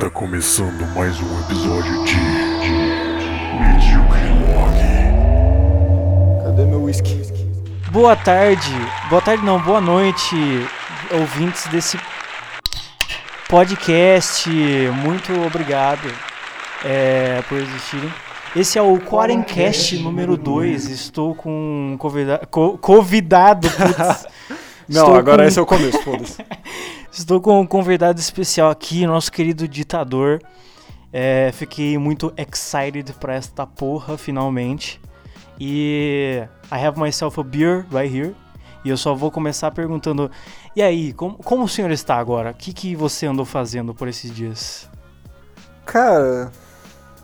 Tá começando mais um episódio de. de. Medíocre Log. Cadê meu whisky? Boa tarde, boa tarde não, boa noite, ouvintes desse podcast. Muito obrigado é, por existirem. Esse é o Quarencast número 2. Estou com um convida co- convidado. putz. Não, Estou agora com- esse é o começo, foda-se. Estou com um convidado especial aqui, nosso querido ditador. É, fiquei muito excited pra esta porra, finalmente. E I have myself a beer right here. E eu só vou começar perguntando: E aí, como, como o senhor está agora? O que, que você andou fazendo por esses dias? Cara,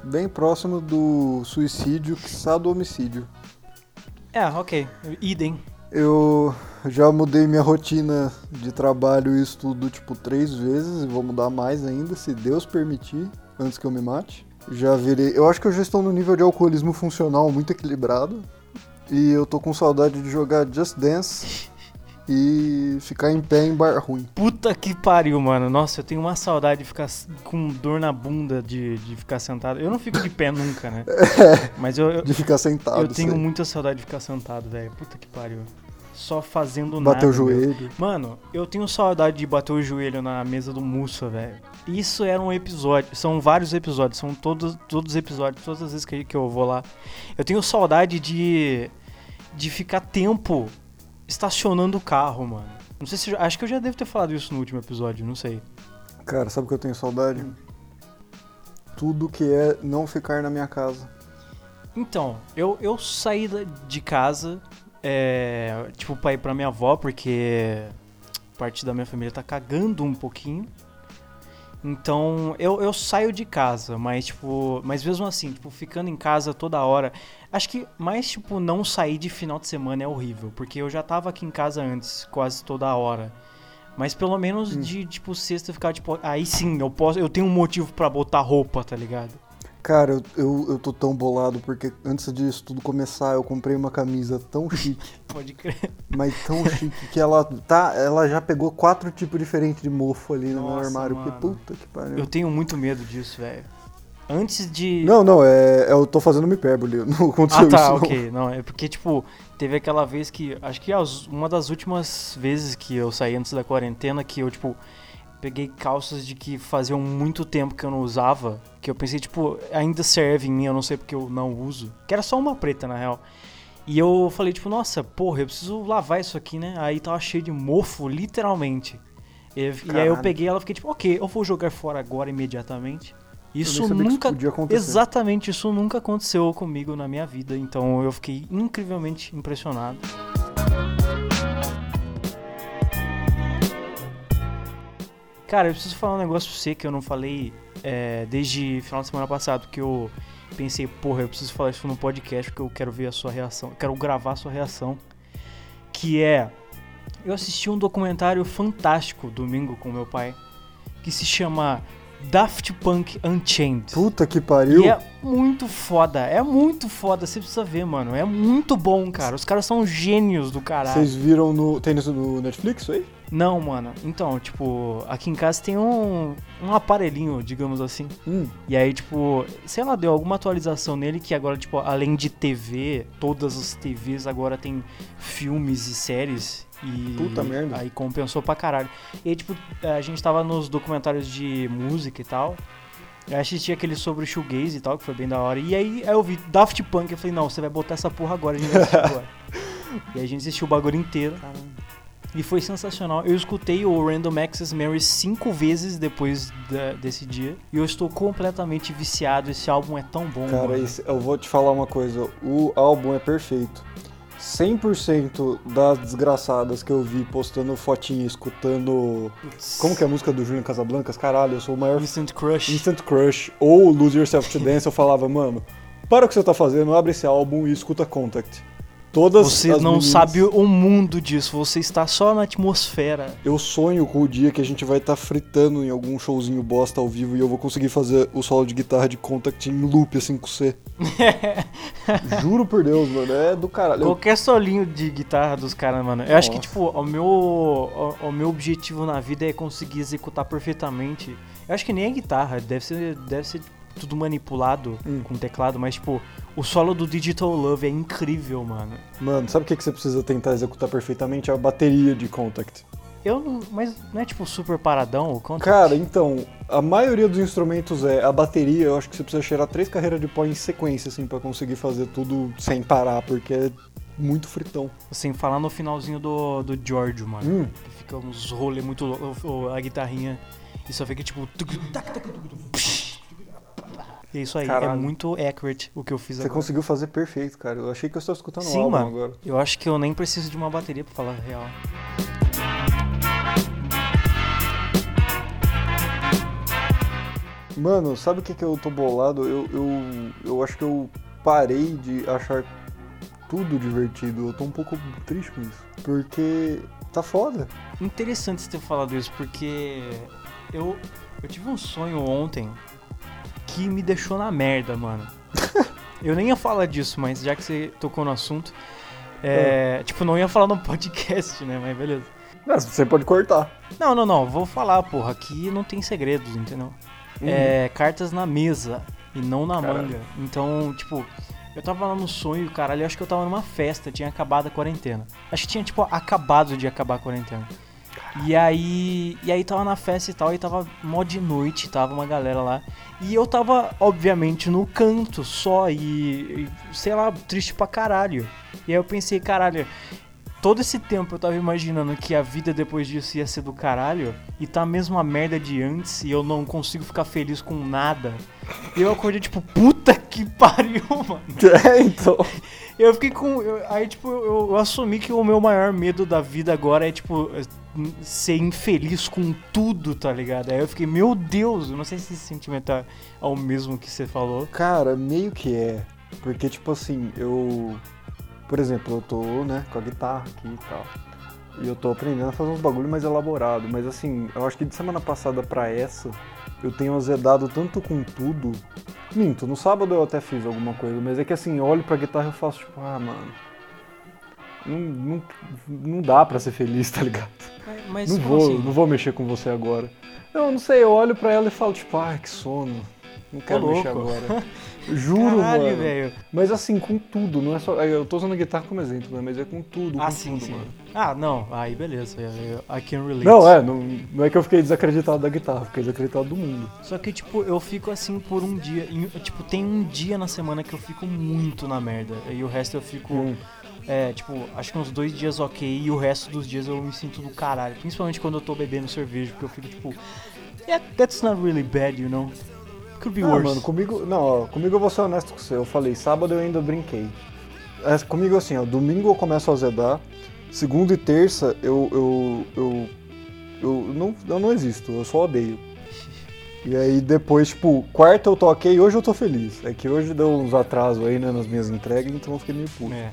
bem próximo do suicídio, quiçá do homicídio. É, ok. Idem. Eu já mudei minha rotina de trabalho e estudo, tipo, três vezes e vou mudar mais ainda, se Deus permitir, antes que eu me mate. Já virei. Eu acho que eu já estou no nível de alcoolismo funcional muito equilibrado. E eu tô com saudade de jogar Just Dance e ficar em pé em bar ruim. Puta que pariu, mano. Nossa, eu tenho uma saudade de ficar com dor na bunda de, de ficar sentado. Eu não fico de pé nunca, né? Mas eu, eu, De ficar sentado. Eu tenho sei. muita saudade de ficar sentado, velho. Puta que pariu. Só fazendo Bater nada. o meu. joelho. Mano, eu tenho saudade de bater o joelho na mesa do Mussa, velho. Isso era um episódio. São vários episódios. São todos, todos os episódios. Todas as vezes que, que eu vou lá. Eu tenho saudade de. De ficar tempo estacionando o carro, mano. Não sei se. Acho que eu já devo ter falado isso no último episódio, não sei. Cara, sabe o que eu tenho saudade? Tudo que é não ficar na minha casa. Então, eu, eu saí de casa, é, tipo, pra ir pra minha avó, porque parte da minha família tá cagando um pouquinho. Então, eu, eu saio de casa, mas, tipo, mas mesmo assim, tipo, ficando em casa toda hora. Acho que mais, tipo, não sair de final de semana é horrível, porque eu já tava aqui em casa antes, quase toda hora. Mas pelo menos Hum. de, tipo, sexta ficar, tipo, aí sim, eu posso, eu tenho um motivo pra botar roupa, tá ligado? Cara, eu, eu, eu tô tão bolado porque antes disso tudo começar eu comprei uma camisa tão chique, Pode crer. mas tão chique que ela tá, ela já pegou quatro tipos diferentes de mofo ali no meu Nossa, armário. mano. Porque puta que pariu. Eu tenho muito medo disso, velho. Antes de. Não, não, é, eu tô fazendo uma hipérbole, não aconteceu ah, tá, isso não. ok. Não, é porque, tipo, teve aquela vez que. Acho que uma das últimas vezes que eu saí antes da quarentena que eu, tipo, peguei calças de que faziam muito tempo que eu não usava. Que eu pensei, tipo, ainda serve em mim, eu não sei porque eu não uso. Que era só uma preta, na real. E eu falei, tipo, nossa, porra, eu preciso lavar isso aqui, né? Aí tava cheio de mofo, literalmente. E, e aí eu peguei ela e fiquei, tipo, ok, eu vou jogar fora agora imediatamente. Isso isso nunca podia acontecer. Exatamente, isso nunca aconteceu comigo na minha vida, então eu fiquei incrivelmente impressionado. Cara, eu preciso falar um negócio pra você que eu não falei é, desde final de semana passado, que eu pensei, porra, eu preciso falar isso no podcast porque eu quero ver a sua reação, eu quero gravar a sua reação. Que é, eu assisti um documentário fantástico domingo com meu pai, que se chama Daft Punk Unchained. Puta que pariu. E é muito foda, é muito foda, você precisa ver, mano. É muito bom, cara. Os caras são gênios do caralho. Vocês viram no. Tem isso no Netflix isso aí? Não, mano. Então, tipo, aqui em casa tem um, um aparelhinho, digamos assim. Hum. E aí, tipo, sei lá, deu alguma atualização nele que agora, tipo, além de TV, todas as TVs agora tem filmes e séries. E Puta merda. aí compensou pra caralho. E aí, tipo, a gente tava nos documentários de música e tal. Eu assisti aquele sobre o shoegaze e tal, que foi bem da hora. E aí, aí eu vi Daft Punk, eu falei, não, você vai botar essa porra agora, a gente vai assistir agora. e aí a gente assistiu o bagulho inteiro. E foi sensacional. Eu escutei o Random Access Memory cinco vezes depois da- desse dia. E eu estou completamente viciado. Esse álbum é tão bom, Cara, esse- eu vou te falar uma coisa. O álbum é perfeito. 100% das desgraçadas que eu vi postando fotinha, escutando. Como que é a música do Julian Casablancas? Caralho, eu sou o maior Instant Crush. Instant Crush ou Lose Yourself to Dance. Eu falava, mano, para o que você tá fazendo, abre esse álbum e escuta Contact. Todas Você não meninas- sabe o mundo disso, você está só na atmosfera. Eu sonho com o dia que a gente vai estar fritando em algum showzinho bosta ao vivo e eu vou conseguir fazer o solo de guitarra de Contact em loop, assim, com você. Juro por Deus, mano. É do caralho. Qualquer solinho de guitarra dos caras, mano. Eu acho que, Nossa. tipo, o meu, o, o meu objetivo na vida é conseguir executar perfeitamente. Eu acho que nem a guitarra, deve ser, deve ser tudo manipulado Hum. com teclado, mas, tipo, o solo do Digital Love é incrível, mano. Mano, sabe o que, que você precisa tentar executar perfeitamente? A bateria de Contact. Eu não. Mas não é tipo super paradão o conta? Cara, então, a maioria dos instrumentos é a bateria, eu acho que você precisa cheirar três carreiras de pó em sequência, assim, pra conseguir fazer tudo sem parar, porque é muito fritão. Sem falar no finalzinho do, do Giorgio, mano. Hum, Que fica uns rolê muito loucos, a guitarrinha. E só fica tipo. E é isso aí, é Caralho. muito accurate o que eu fiz você agora. conseguiu fazer perfeito, cara. Eu achei que eu estava escutando Sim, álbum mano. agora. Eu acho que eu nem preciso de uma bateria pra falar a real. Mano, sabe o que, que eu tô bolado? Eu, eu, eu acho que eu parei de achar tudo divertido. Eu tô um pouco triste com isso. Porque tá foda. Interessante você ter falado isso, porque eu, eu tive um sonho ontem que me deixou na merda, mano. eu nem ia falar disso, mas já que você tocou no assunto, é, tipo, não ia falar no podcast, né? Mas beleza. Mas você pode cortar. Não, não, não, vou falar, porra. Aqui não tem segredos, entendeu? É cartas na mesa e não na Caralho. manga. Então, tipo, eu tava lá no sonho, caralho, eu acho que eu tava numa festa, tinha acabado a quarentena. Acho que tinha, tipo, acabado de acabar a quarentena. E aí, e aí tava na festa e tal, e tava mó de noite, tava uma galera lá. E eu tava, obviamente, no canto só, e, e, sei lá, triste pra caralho. E aí eu pensei, caralho, todo esse tempo eu tava imaginando que a vida depois disso ia ser do caralho, e tá a mesma merda de antes, e eu não consigo ficar feliz com nada. E eu acordei tipo, puta que pariu, mano. É, então. Eu fiquei com. eu- aí, tipo, eu, eu assumi que o meu maior medo da vida agora é, tipo, ser infeliz com tudo, tá ligado? Aí eu fiquei, meu Deus, eu não sei se esse sentimento é é o mesmo que você falou. Cara, meio que é. Porque, tipo assim, eu. Por exemplo, eu tô, né, com a guitarra aqui e tal. E eu tô aprendendo a fazer uns bagulho mais elaborado. Mas assim, eu acho que de semana passada pra essa, eu tenho azedado tanto com tudo. Minto, no sábado eu até fiz alguma coisa, mas é que assim, eu olho pra guitarra e eu faço tipo, ah, mano. Não, não, não dá pra ser feliz, tá ligado? Mas Não vou, assim? não vou mexer com você agora. Não, não sei, eu olho pra ela e falo, tipo, ai, que sono. Não quero mexer agora. Juro, Caralho, mano. velho. Mas assim, com tudo, não é só. Eu tô usando a guitarra como exemplo, né? Mas é com tudo. Ah, com sim, tudo, sim. mano. Ah, não, aí beleza. I can relate. Não, é, não, não é que eu fiquei desacreditado da guitarra, fiquei desacreditado do mundo. Só que, tipo, eu fico assim por um dia. em- tipo, tem um dia na semana que eu fico muito na merda. E o resto eu fico. Hum. É, tipo, acho que uns dois dias ok. E o resto dos dias eu me sinto do caralho. Principalmente quando eu tô bebendo cerveja, porque eu fico tipo. Yeah, that's not really bad, you know? Could be Ah, worse. mano, comigo. Não, ó, comigo eu vou ser honesto com você. Eu falei, sábado eu ainda brinquei. É, comigo assim, ó, domingo eu começo a azedar. Segunda e terça eu. eu, eu, eu, não, eu não existo, eu só odeio. E aí depois, tipo, quarta eu tô ok, hoje eu tô feliz. É que hoje deu uns atrasos aí, né, nas minhas entregas, então eu fiquei meio puto. É.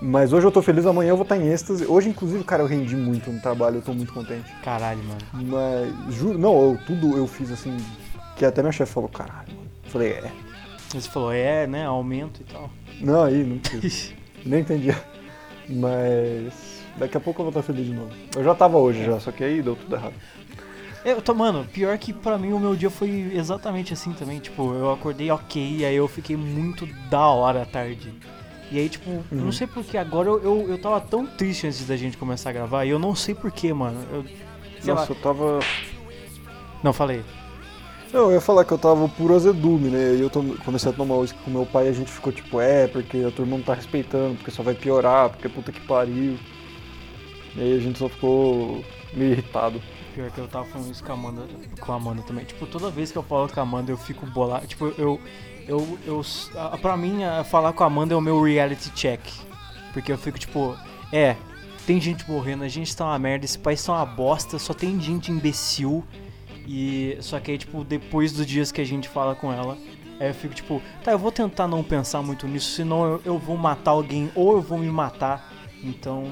Mas hoje eu tô feliz, amanhã eu vou estar em êxtase. Hoje, inclusive, cara, eu rendi muito no trabalho, eu tô muito contente. Caralho, mano. Mas, juro, não, eu, tudo eu fiz assim, que até minha chefe falou, caralho, mano. Eu falei, é. Você falou, é, né? Aumento e tal. Não, aí, não precisa. Nem entendi. Mas daqui a pouco eu vou estar feliz de novo. Eu já tava hoje já, só que aí deu tudo errado. Eu tô, mano, pior que pra mim o meu dia foi exatamente assim também. Tipo, eu acordei ok, aí eu fiquei muito da hora à tarde. E aí, tipo, eu Uhum. não sei porquê, agora eu, eu, eu tava tão triste antes da gente começar a gravar, e eu não sei porquê, mano. Eu, Nossa, lá. eu tava. Não, falei. Não, eu ia falar que eu tava puro azedume, né? E eu comecei a tomar uísque com meu pai e a gente ficou tipo, é, porque a turma não tá respeitando, porque só vai piorar, porque puta que pariu. E aí a gente só ficou meio irritado. Pior que eu tava falando isso com a Amanda, com a Amanda também. Tipo, toda vez que eu falo com a Amanda, eu fico bolado. Tipo, eu. Eu, eu a- pra mim, a- falar com a Amanda é o meu reality check. Porque eu fico tipo, é, tem gente morrendo, a gente tá uma merda, esse país tá uma bosta, só tem gente imbecil. E só que aí, tipo, depois dos dias que a gente fala com ela, Aí eu fico tipo, tá, eu vou tentar não pensar muito nisso, senão eu, eu vou matar alguém ou eu vou me matar. Então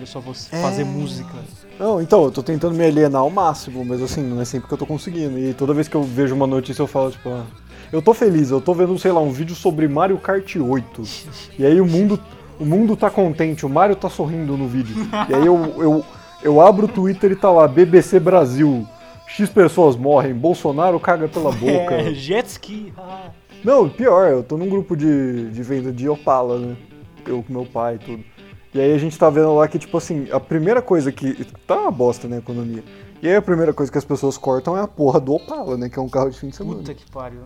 eu só vou fazer É. música. Não, então, eu tô tentando me alienar ao máximo, mas assim, não é sempre que eu tô conseguindo. E toda vez que eu vejo uma notícia eu falo, tipo, ah, eu tô feliz, eu tô vendo, sei lá, um vídeo sobre Mario Kart 8. E aí o mundo, o mundo tá contente, o Mario tá sorrindo no vídeo. E aí eu, eu, eu abro o Twitter e tá lá, BBC Brasil. X pessoas morrem, Bolsonaro caga pela boca. É, jet ski. Não, pior, eu tô num grupo de, de venda de Opala, né? Eu com meu pai e tudo. E aí a gente tá vendo lá que, tipo assim, a primeira coisa que. Tá uma bosta, né, a economia. E aí a primeira coisa que as pessoas cortam é a porra do Opala, né? Que é um carro de fim de semana. Puta que pariu.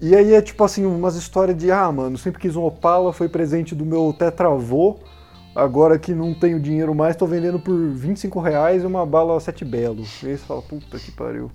E aí é tipo assim, umas histórias de, ah, mano, sempre quis um Opala, foi presente do meu tetravô. Agora que não tenho dinheiro mais, tô vendendo por 25 reais uma bala sete belo. E aí você fala, puta que pariu.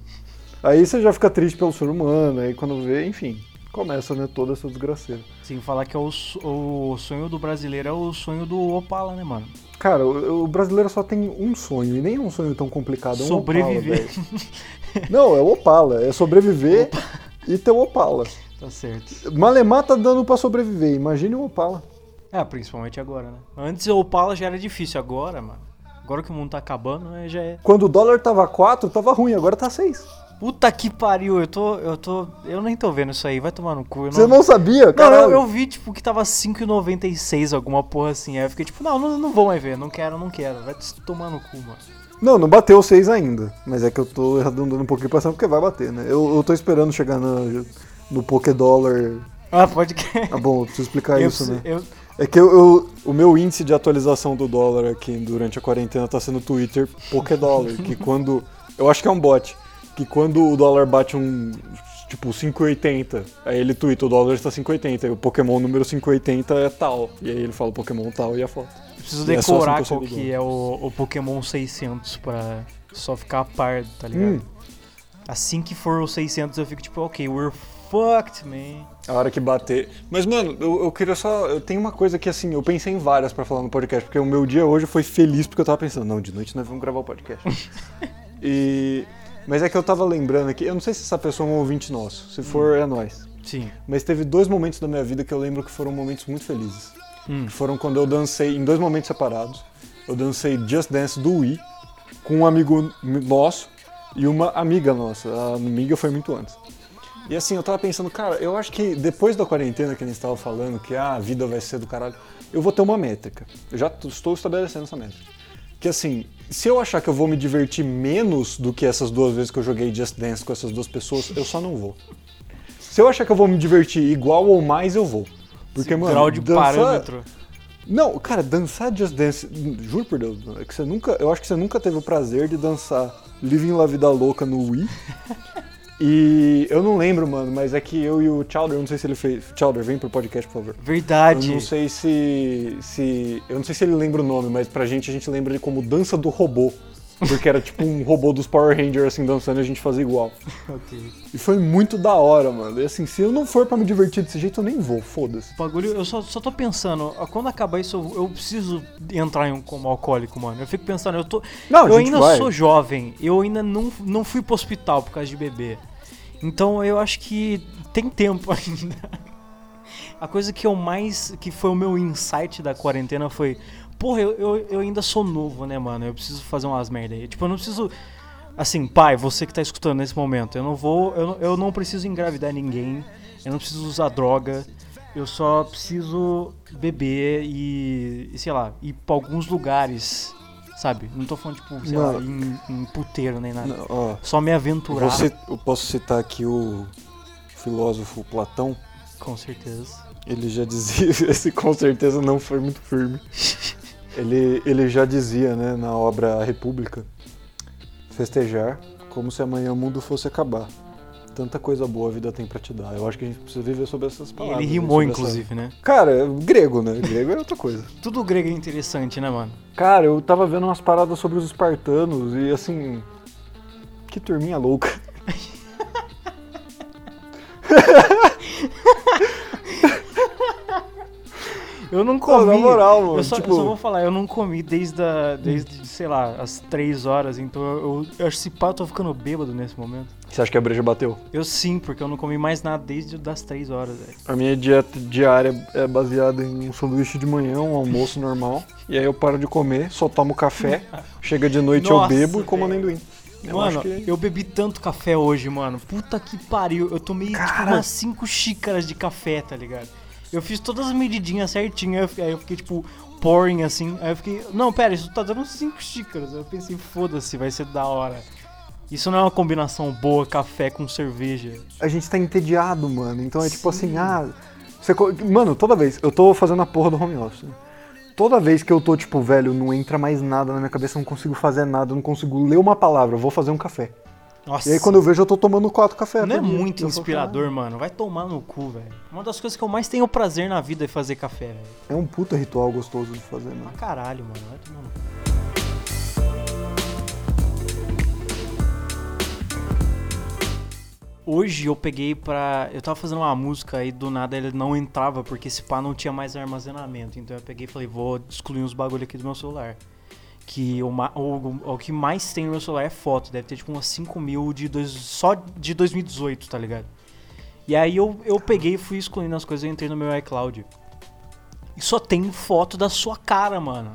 Aí você já fica triste pelo ser humano, aí quando vê, enfim, começa, né, toda essa desgraceira. Sem falar que é o, o sonho do brasileiro é o sonho do Opala, né, mano? Cara, o, o brasileiro só tem um sonho, e nem é um sonho tão complicado, é um Sobreviver. Opala. Não, é o Opala, é sobreviver e ter o Opala. Tá certo. Malemar tá dando pra sobreviver, imagine o Opala. É, principalmente agora, né? Antes o Opala já era difícil, agora, mano. Agora que o mundo tá acabando, né, já é. Quando o dólar tava 4, tava ruim, agora tá 6. Puta que pariu, eu tô. Eu tô. Eu nem tô vendo isso aí, vai tomar no cu. Eu Você não sabia, Não, cara? eu, eu vi, tipo, que tava 5,96, alguma porra assim. Aí eu fiquei tipo, não, não, não vou mais ver, não quero, não quero. Vai tomar no cu, mano. Não, não bateu 6 ainda. Mas é que eu tô arredondando um pouquinho pra cima porque vai bater, né? Eu, eu tô esperando chegar no, no Pokédollar. Ah, pode que. Ah, bom, eu preciso explicar eu, isso, né? eu- É que eu, eu- o meu índice de atualização do dólar aqui durante a quarentena tá sendo o Twitter Pokédollar, que quando. Eu acho que é um bot. Que quando o dólar bate um. Tipo, 5,80, aí ele twitta, o dólar está 5,80, e o Pokémon número 5,80 é tal. E aí ele fala Pokémon tal e a foto. preciso E é decorar 5% qual do que é o, o Pokémon 600 pra só ficar a par, tá ligado? Hum. Assim que for o 600 eu fico tipo, ok, we're fucked, man. A hora que bater. Mas, mano, eu, eu queria só. Eu tenho uma coisa que, assim, eu pensei em várias pra falar no podcast, porque o meu dia hoje foi feliz porque eu tava pensando, não, de noite nós vamos gravar o podcast. e. Mas é que eu tava lembrando aqui, eu não sei se essa pessoa é um ouvinte nosso. Se for, é nós. Sim. Mas teve dois momentos da minha vida que eu lembro que foram momentos muito felizes. Hum. Que foram quando eu dancei, em dois momentos separados. Eu dancei Just Dance do Wii com um amigo nosso e uma amiga nossa. A amiga foi muito antes. E assim, eu tava pensando, cara, eu acho que depois da quarentena que a gente estava falando, que ah, a vida vai ser do caralho, eu vou ter uma métrica. Eu já estou estabelecendo essa métrica. Que assim, se eu achar que eu vou me divertir menos do que essas duas vezes que eu joguei Just Dance com essas duas pessoas, eu só não vou. Se eu achar que eu vou me divertir igual ou mais, eu vou. Porque, mano, Grau de dançar- parâmetro. Não, cara, dançar Just Dance, juro por Deus, é que você nunca, eu acho que você nunca teve o prazer de dançar Living La Vida Louca no Wii. e eu não lembro, mano, mas é que eu e o Chowder, eu não sei se ele fez. Chowder, vem pro podcast, por favor. Verdade. Eu não sei se, se. Eu não sei se ele lembra o nome, mas pra gente a gente lembra ele como Dança do Robô. Porque era tipo um robô dos Power Rangers assim dançando e a gente fazia igual. Ok. E foi muito da hora, mano. E assim, se eu não for pra me divertir desse jeito, eu nem vou, foda-se. O bagulho, eu só, só tô pensando, quando acabar isso, eu, eu preciso entrar em um coma alcoólico, mano. Eu fico pensando, eu tô. Não, eu ainda vai. sou jovem, eu ainda não, não fui pro hospital por causa de bebê. Então eu acho que tem tempo ainda. A coisa que eu mais. que foi o meu insight da quarentena foi. Porra, eu, eu, eu ainda sou novo, né, mano? Eu preciso fazer umas merda aí. Tipo, eu não preciso. Assim, pai, você que tá escutando nesse momento, eu não vou. Eu eu não preciso engravidar ninguém. Eu não preciso usar droga. Eu só preciso beber e, e, sei lá, ir pra alguns lugares, sabe? Não tô falando, tipo, sei lá, Mano. em, em puteiro nem nada. Não, ó, Só me aventurar. Você, eu posso citar aqui o filósofo Platão. Com certeza. Ele já dizia, esse com certeza não foi muito firme. Ele, ele já dizia, né, na obra A República, festejar como se amanhã o mundo fosse acabar. Tanta coisa boa a vida tem pra te dar. Eu acho que a gente precisa viver sobre essas palavras. ele né, rimou, essa- inclusive, né? Cara, grego, né? Grego é outra coisa. Tudo grego é interessante, né, mano? Cara, eu tava vendo umas paradas sobre os espartanos e assim. Que turminha louca. Eu não comi. na moral, mano, Eu só, eu tipo- só vou falar, eu não comi desde, a, desde sei lá, às 3 horas, então eu, eu acho que se pá, eu tô ficando bêbado nesse momento. Você acha que a breja bateu? Eu sim, porque eu não comi mais nada desde das 3 horas, velho. A minha dieta diária é baseada em um sanduíche de manhã, um almoço normal. E aí eu paro de comer, só tomo café, chega de noite Nossa, eu bebo e como amendoim. Eu mano, que- eu bebi tanto café hoje, mano. Puta que pariu. Eu tomei tipo Cara. umas 5 xícaras de café, tá ligado? Eu fiz todas as medidinhas certinho, aí eu, fiquei- tipo pouring assim. Aí eu fiquei, não, pera, isso tá dando 5 xícaras. Aí eu pensei, foda-se, vai ser da hora. Isso não é uma combinação boa, café com cerveja. a gente tá entediado, mano. Então é tipo assim, ah. Você, mano, toda vez, eu tô fazendo a porra do home office. Toda vez que eu tô, tipo, velho, não entra mais nada na minha cabeça, eu não consigo fazer nada, eu não consigo ler uma palavra, eu vou fazer um café. Nossa. E aí quando eu vejo, eu tô tomando quatro cafés. Não é dia. muito Eu inspirador, mano. Vai tomar no cu, velho. Uma das coisas que eu mais tenho prazer na vida é fazer café, velho. "Ah, É um puta ritual gostoso de fazer, mano. Pra caralho, mano. Vai tomar no cu. Hoje eu peguei pra. Eu tava fazendo uma música e do nada ele não entrava porque esse pá não tinha mais armazenamento. Então eu peguei e falei, vou excluir uns bagulho aqui do meu celular. Que o, o, o que mais tem no meu celular é foto. Deve ter tipo umas 5 mil de dois, só de 2018, tá ligado? E aí eu, eu peguei e fui excluindo as coisas e entrei no meu iCloud. E só tem foto da sua cara, mano.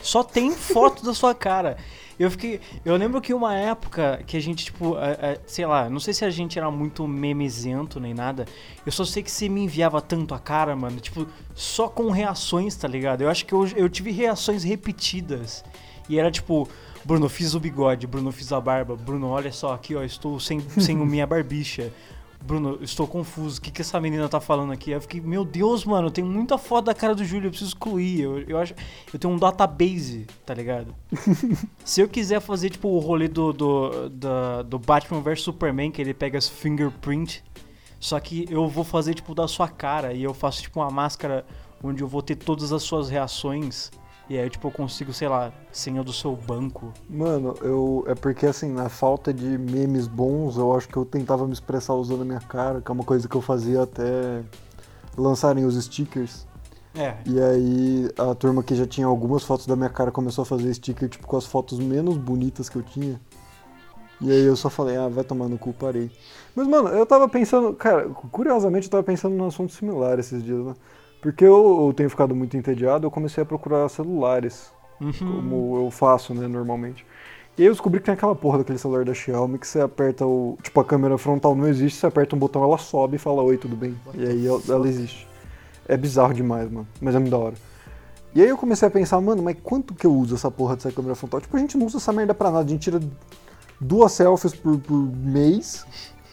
Só tem foto da sua cara. Eu fiquei. Eu lembro que uma época que a gente, tipo, é, é, sei lá, não sei se a gente era muito memezento nem nada. Eu só sei que você me enviava tanto a cara, mano. Tipo, só com reações, tá ligado? Eu acho que eu, eu tive reações repetidas. E era tipo, Bruno, fiz o bigode, Bruno, fiz a barba, Bruno, olha só aqui, ó, estou sem, sem minha barbicha. Bruno, estou confuso. O que, que essa menina tá falando aqui? Aí Eu fiquei, meu Deus, mano, tem muita foto da cara do Júlio, eu preciso excluir. Eu, eu acho. Eu tenho um database, tá ligado? Se eu quiser fazer, tipo, o rolê do, do, da- do Batman vs Superman, que ele pega as fingerprint, só que eu vou fazer, tipo, da sua cara e eu faço, tipo, uma máscara onde eu vou ter todas as suas reações. E aí, tipo, eu consigo, sei lá, senha do seu banco. Mano, eu. É porque assim, na falta de memes bons, eu acho que eu tentava me expressar usando a minha cara, que é uma coisa que eu fazia até lançarem os stickers. É. E aí a turma que já tinha algumas fotos da minha cara começou a fazer sticker, tipo, com as fotos menos bonitas que eu tinha. E aí eu só falei, ah, vai tomar no cu, parei. Mas, mano, eu tava pensando, cara, curiosamente eu tava pensando num assunto similar esses dias, né? Porque eu, eu tenho ficado muito entediado, eu comecei a procurar celulares, Uhum. como eu faço, né, normalmente. E aí eu descobri que tem aquela porra daquele celular da Xiaomi que você aperta o. Tipo, a câmera frontal não existe, você aperta um botão, ela sobe e fala oi, tudo bem. E aí ela, ela existe. É bizarro demais, mano. Mas é muito da hora. E aí eu comecei a pensar, mano, mas quanto que eu uso essa porra dessa câmera frontal? Tipo, a gente não usa essa merda pra nada, a gente tira duas selfies por, por mês.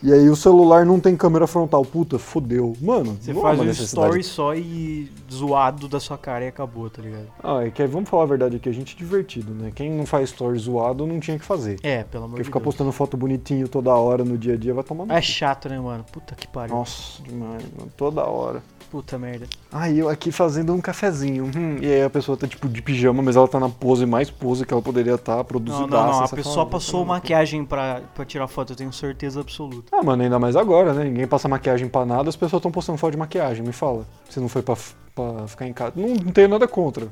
E aí o celular não tem câmera frontal. Puta, fodeu. Mano, Você é faz um story só e zoado da sua cara e acabou, tá ligado? Ah, é que aí, vamos falar a verdade aqui, a gente é divertido, né? Quem não faz story zoado não tinha que fazer. É, pelo amor de ficar Deus. postando foto bonitinho toda hora no dia a dia vai tomar no É chato, né, mano? Puta que pariu. Nossa, demais, mano. Toda hora. Puta merda. Aí eu aqui fazendo um cafezinho. hum, e aí a pessoa tá tipo de pijama, mas ela tá na pose mais pose que ela poderia estar, Não, produzida. não, não. A pessoa passou maquiagem pra, pra tirar foto, eu tenho certeza absoluta. Ah, mano, ainda mais agora, né? Ninguém passa maquiagem pra nada, as pessoas estão postando foto de maquiagem. Me fala. Se não foi pra, pra ficar em casa. Não, não tenho nada contra.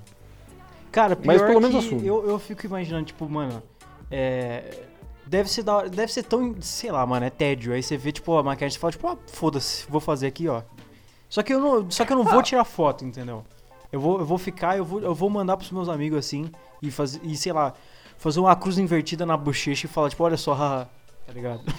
Cara, pior Mas pelo menos assume. eu, eu fico imaginando, tipo, mano, é... Deve ser, da hora- deve ser tão, sei lá, mano, é tédio. Aí você vê, tipo, a maquiagem e fala, tipo, ah, foda-se, vou fazer aqui, ó. Só que eu não, só que eu não Ah. vou tirar foto, entendeu? Eu vou, eu vou ficar, eu vou, eu vou mandar pros meus amigos assim e fazer, e sei lá, fazer uma cruz invertida na bochecha e falar, tipo, olha só, haha, tá ligado?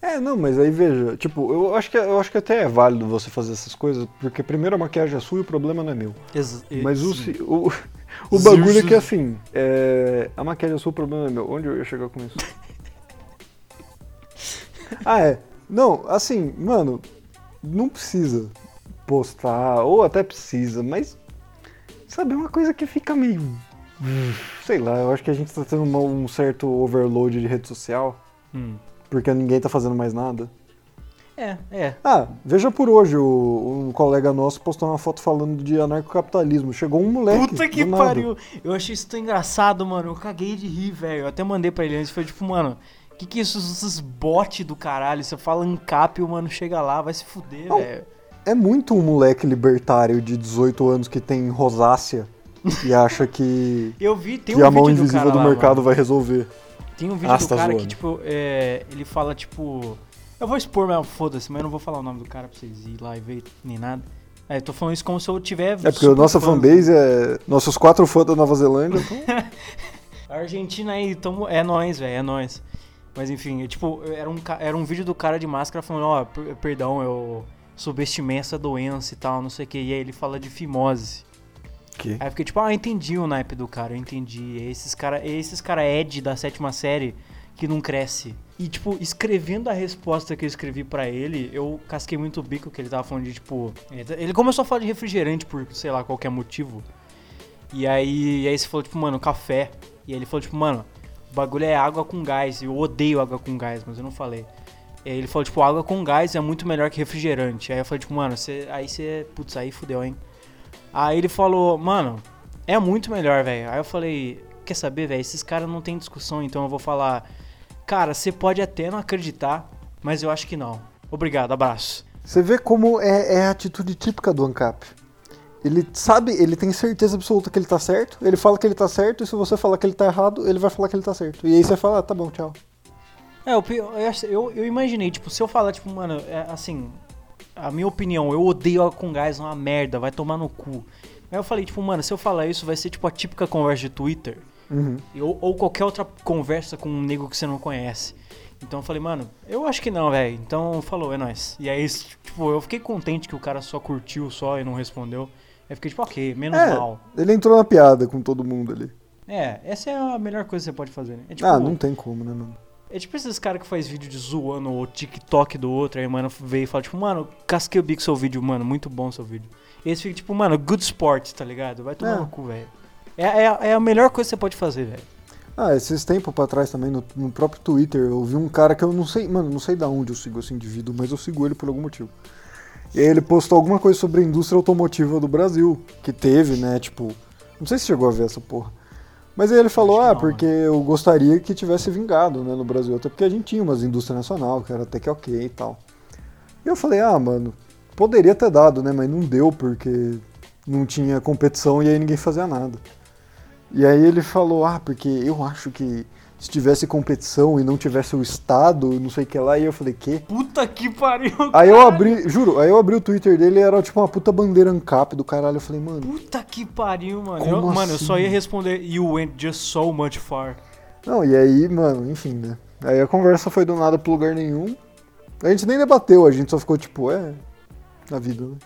É, não, mas aí veja, tipo, eu acho que, eu acho que até é válido você fazer essas coisas, porque primeiro a maquiagem é sua e o problema não é meu. Ex- Mas o, o, o bagulho é que assim, é, a maquiagem é sua, o problema é meu. Onde eu ia chegar com isso? ah, é. Não, assim, mano, não precisa postar, ou até precisa, mas, sabe, é uma coisa que fica meio. Sei lá, eu acho que a gente tá tendo uma- um certo overload de rede social, Hum. porque ninguém tá fazendo mais nada. É, é. Ah, veja por hoje, o, um colega nosso postou uma foto falando de anarcocapitalismo. Chegou um moleque. Puta que pariu. Eu achei isso tão engraçado, mano. Eu caguei de rir, velho. Eu até mandei pra ele antes. Foi tipo, mano, que que é isso, esses bots do caralho? Você fala ancap, o mano chega lá, vai se fuder, velho. É muito um moleque libertário de 18 anos que tem rosácea e acha que, Eu vi, tem que um a mão do invisível cara do lá, mercado mano. vai resolver. Tem um vídeo Ah, do tá cara que, zoando. tipo, é, ele fala, tipo... Eu vou expor, mas foda-se, mas eu não vou falar o nome do cara pra vocês ir lá e ver nem nada. É, eu tô falando isso como se eu tiver... É porque a nossa fãs, fanbase é nossos quatro fãs da Nova Zelândia. então- A Argentina aí, tamo, é nóis, velho, é nóis. Mas enfim, é, tipo, era um, era um vídeo do cara de máscara falando, ó, per- perdão, eu subestimei essa doença e tal, não sei o que. E aí ele fala de fimose. que? Aí eu fiquei tipo, ah, entendi o naipe do cara, eu entendi. É esses cara, é esses cara Ed da sétima série que não cresce. E, tipo, escrevendo a resposta que eu escrevi pra ele, eu casquei muito o bico que ele tava falando de, tipo... Ele começou a falar de refrigerante por, sei lá, qualquer motivo. E aí, e aí você falou, tipo, mano, café. E aí ele falou, tipo, mano, o bagulho é água com gás. Eu odeio água com gás, mas eu não falei. E aí ele falou, tipo, água com gás é muito melhor que refrigerante. Aí eu falei, tipo, mano, você, aí você... Putz, aí fudeu, hein? Aí ele falou, mano, é muito melhor, velho. Aí eu falei, quer saber, velho? Esses caras não tem discussão, então eu vou falar, cara, você pode até não acreditar, mas eu acho que não. Obrigado, abraço. Você vê como é, é a atitude típica do ANCAP. Ele sabe, ele tem certeza absoluta que ele tá certo, ele fala que ele tá certo, e se você falar que ele tá errado, ele vai falar que ele tá certo. E aí você fala, ah, tá bom, tchau. É, eu, eu, imaginei, tipo, se eu falar, tipo, mano, é, assim, a minha opinião, eu odeio água com gás, é uma merda, vai tomar no cu. Aí eu falei, tipo, mano, se eu falar isso, vai ser tipo a típica conversa de Twitter. Uhum. Ou, ou qualquer outra conversa com um nego que você não conhece. Então eu falei, mano, eu acho que não, velho. Então falou, é nóis. E aí, tipo, eu fiquei contente que o cara só curtiu só e não respondeu. Aí fiquei tipo, ok, menos É, mal. ele entrou na piada com todo mundo ali. É, essa é a melhor coisa que você pode fazer, né? É tipo, ah, não tem como, né, mano? é tipo esses caras que faz vídeo de zoando o TikTok do outro, aí, mano, veio e fala, tipo, mano, casquei o bico seu vídeo, mano, muito bom seu vídeo. E esse fica, tipo, mano, good sport, tá ligado? Vai tomar É. no cu, velho. É, é, é a melhor coisa que você pode fazer, velho. Ah, esses tempos pra trás também, no, no próprio Twitter, eu vi um cara que eu não sei, mano, não sei da onde eu sigo esse indivíduo, mas eu sigo ele por algum motivo. E aí ele postou alguma coisa sobre a indústria automotiva do Brasil, que teve, né, tipo, não sei se chegou a ver essa porra. Mas aí ele falou, ah, porque eu gostaria que tivesse vingado, né, no Brasil, até porque a gente tinha umas indústrias nacional, que era até que ok e tal. E eu falei, ah, mano, poderia ter dado, né, mas não deu porque não tinha competição e aí ninguém fazia nada. E aí ele falou, ah, porque eu acho que se tivesse competição e não tivesse o Estado, não sei o que lá, e eu falei, quê? Puta que pariu, Aí eu abri, juro, aí eu abri o Twitter dele e era tipo uma puta bandeira ANCAP do caralho. Eu falei, mano, Puta que pariu, mano. Eu, mano, eu só assim? ia responder You went just so much far. não, e aí, mano, enfim, né? Aí a conversa foi do nada pro lugar nenhum. A gente nem debateu, a gente só ficou tipo, é, na vida, né?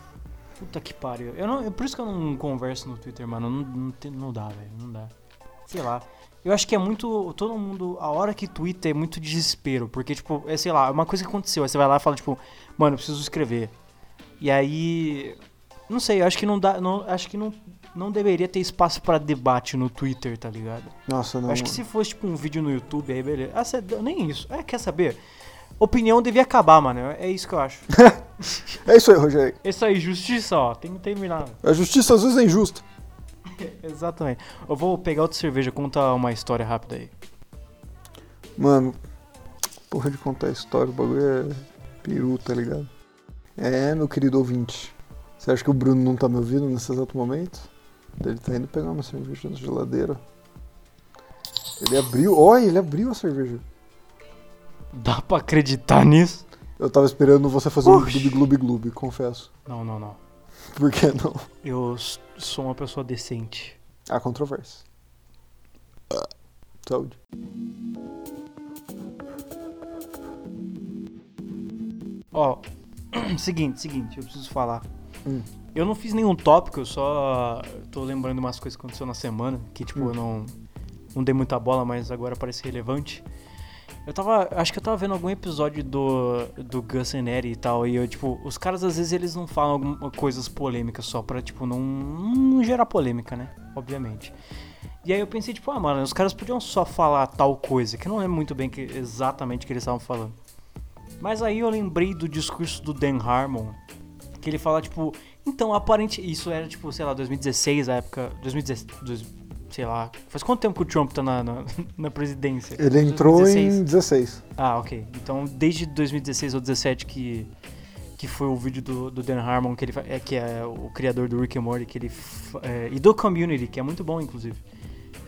Puta que pariu. Eu não, por isso que eu não converso no Twitter, mano. Não, não, não dá, velho. Não dá. Sei lá. Eu acho que é muito. Todo mundo. A hora que Twitter é muito desespero. Porque, tipo, é sei lá, uma coisa que aconteceu. Aí você vai lá e fala, tipo, mano, eu preciso escrever. E aí. Não sei, eu acho que não dá. Não, acho que não, não deveria ter espaço pra debate no Twitter, tá ligado? Nossa, não. Acho que se fosse tipo um vídeo no YouTube, aí beleza. Ah, cê- nem isso. É, quer saber? Opinião devia acabar, mano. É isso que eu acho. É isso aí, Rogério. Isso aí, justiça, ó. Tem que terminar. A justiça às vezes é injusta. Exatamente. Eu vou pegar outra cerveja, conta uma história rápida aí. Mano, porra de contar história, o bagulho é peru, tá ligado? É, meu querido ouvinte. Você acha que o Bruno não tá me ouvindo nesse exato momento? Ele tá indo pegar uma cerveja na geladeira. Ele abriu, olha, ele abriu a cerveja. Dá pra acreditar nisso? Eu tava esperando você fazer um gloob gloob gloob, confesso. Não, não, não. Por que não? Eu sou uma pessoa decente. Há controvérsia. Saúde. Ó, seguinte, seguinte, eu preciso falar. Hum. Eu não fiz nenhum tópico, eu só tô lembrando umas coisas que aconteceu na semana, que tipo, Hum. eu não, não dei muita bola, mas agora parece relevante. Eu tava, acho que eu tava vendo algum episódio do, do Gus and Eddie e tal, e eu, tipo, os caras às vezes eles não falam alguma, coisas polêmicas só pra, tipo, não, não gerar polêmica, né? Obviamente. E aí eu pensei, tipo, ah, mano, os caras podiam só falar tal coisa, que eu não lembro muito bem que, exatamente o que eles estavam falando. Mas aí eu lembrei do discurso do Dan Harmon, que ele fala, tipo, então, aparente. Isso era, tipo, sei lá, 2016, a época. 2016. Sei lá. Faz quanto tempo que o Trump tá na, na, na presidência? Ele entrou 2016? em 16. Ah, ok. Então, desde 2016 ou 2017 que, que foi o vídeo do, do Dan Harmon, que, ele, é, que é o criador do Rick and Morty, que ele, é, e do Community, que é muito bom, inclusive.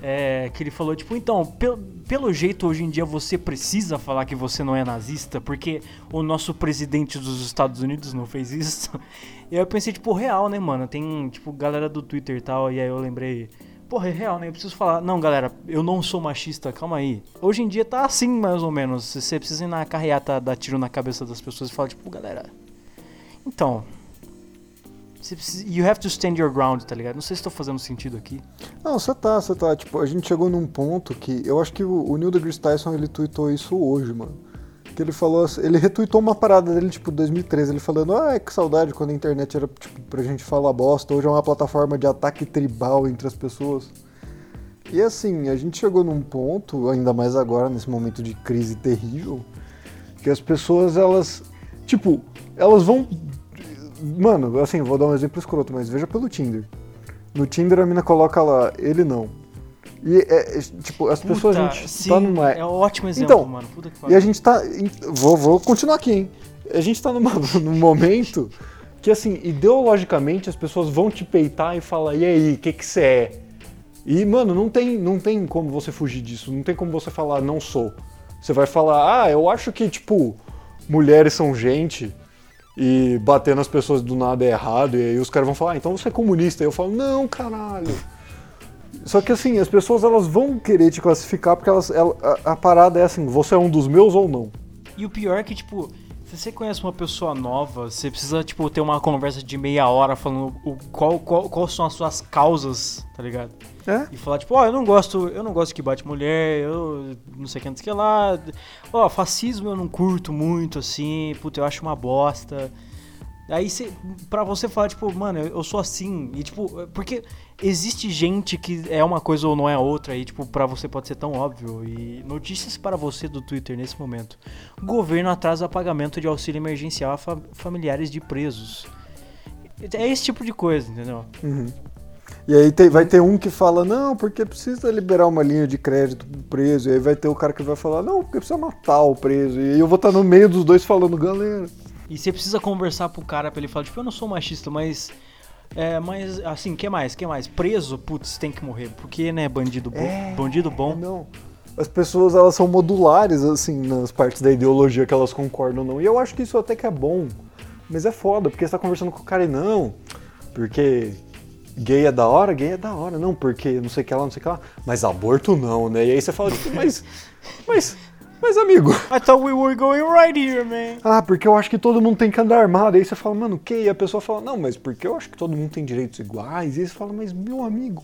É, que ele falou, tipo, então, pel- pelo jeito hoje em dia você precisa falar que você não é nazista, porque o nosso presidente dos Estados Unidos não fez isso. E aí eu pensei, tipo, real, né, mano? Tem, tipo, galera do Twitter e tal, e aí eu lembrei, porra, é real, né? Eu preciso falar, não, galera, eu não sou machista, calma aí. Hoje em dia tá assim, mais ou menos. Você precisa ir na carreata, dar tiro na cabeça das pessoas e falar, tipo, galera, então. Você precisa, you have to stand your ground, tá ligado? Não sei se tô fazendo sentido aqui. Não, você tá, você tá. Tipo, a gente chegou num ponto que. Eu acho que o, o Neil deGrasse Tyson ele tweetou isso hoje, mano. Que ele falou ele retweetou uma parada dele, tipo, 2013, ele falando, ah, que saudade quando a internet era, tipo, pra gente falar bosta, hoje é uma plataforma de ataque tribal entre as pessoas. E assim, a gente chegou num ponto, ainda mais agora, nesse momento de crise terrível, que as pessoas, elas, tipo, elas vão. Mano, assim, vou dar um exemplo escroto, mas veja pelo Tinder. No Tinder a mina coloca lá, ele não. E é, é, tipo, as pessoas, a gente sim, tá numa. é um ótimo exemplo, Então, mano. Puta que E pariu. a gente tá. Vou, vou continuar aqui, hein? A gente tá numa, num momento que, assim, ideologicamente as pessoas vão te peitar e falar, e aí, o que que você é? E, mano, não tem, não tem como você fugir disso. Não tem como você falar, não sou. Você vai falar, ah, eu acho que, tipo, mulheres são gente e bater nas pessoas do nada é errado. E aí os caras vão falar, ah, então você é comunista. E eu falo, não, caralho. Só que assim, as pessoas elas vão querer te classificar porque elas, ela- a, a parada é assim, você é um dos meus ou não. E o pior é que, tipo, se você conhece uma pessoa nova, você precisa, tipo, ter uma conversa de meia hora falando o, qual, qual, quais são as suas causas, tá ligado? É? E falar, tipo, ó, eu não gosto, eu não gosto que bate mulher, eu não sei o que, lá. Ó, fascismo eu não curto muito, assim, puta, eu acho uma bosta. Aí cê, pra você falar, tipo, mano, eu, eu sou assim. E tipo, porque existe gente que é uma coisa ou não é outra. E tipo, pra você pode ser tão óbvio. E notícias para você do Twitter nesse momento. Governo atrasa pagamento de auxílio emergencial a fa- familiares de presos. É esse tipo de coisa, entendeu? Uhum. E aí tem- vai ter um que fala, não, porque precisa liberar uma linha de crédito pro preso. E aí vai ter o cara que vai falar, não, porque precisa matar o preso. E aí eu vou estar no meio dos dois falando, galera. E você precisa conversar pro cara pra ele falar, tipo, eu não sou machista, mas. É, mas assim, que mais? Que mais? Preso, putz, tem que morrer. Porque, né, bandido bom. É, bandido bom. Não. As pessoas, elas são modulares, assim, nas partes da ideologia que elas concordam ou não. E eu acho que isso até que é bom. Mas é foda, porque você tá conversando com o cara e não, porque gay é da hora, gay é da hora, não, porque não sei o que lá, não sei o que lá. Mas aborto não, né? E aí você fala, tipo, mas. Mas. Mas, amigo. I thought we were going right here, man. Ah, porque eu acho que todo mundo tem que andar armado. Aí você fala, mano, o quê? E a pessoa fala, não, mas porque eu acho que todo mundo tem direitos iguais. E aí você fala, mas meu amigo,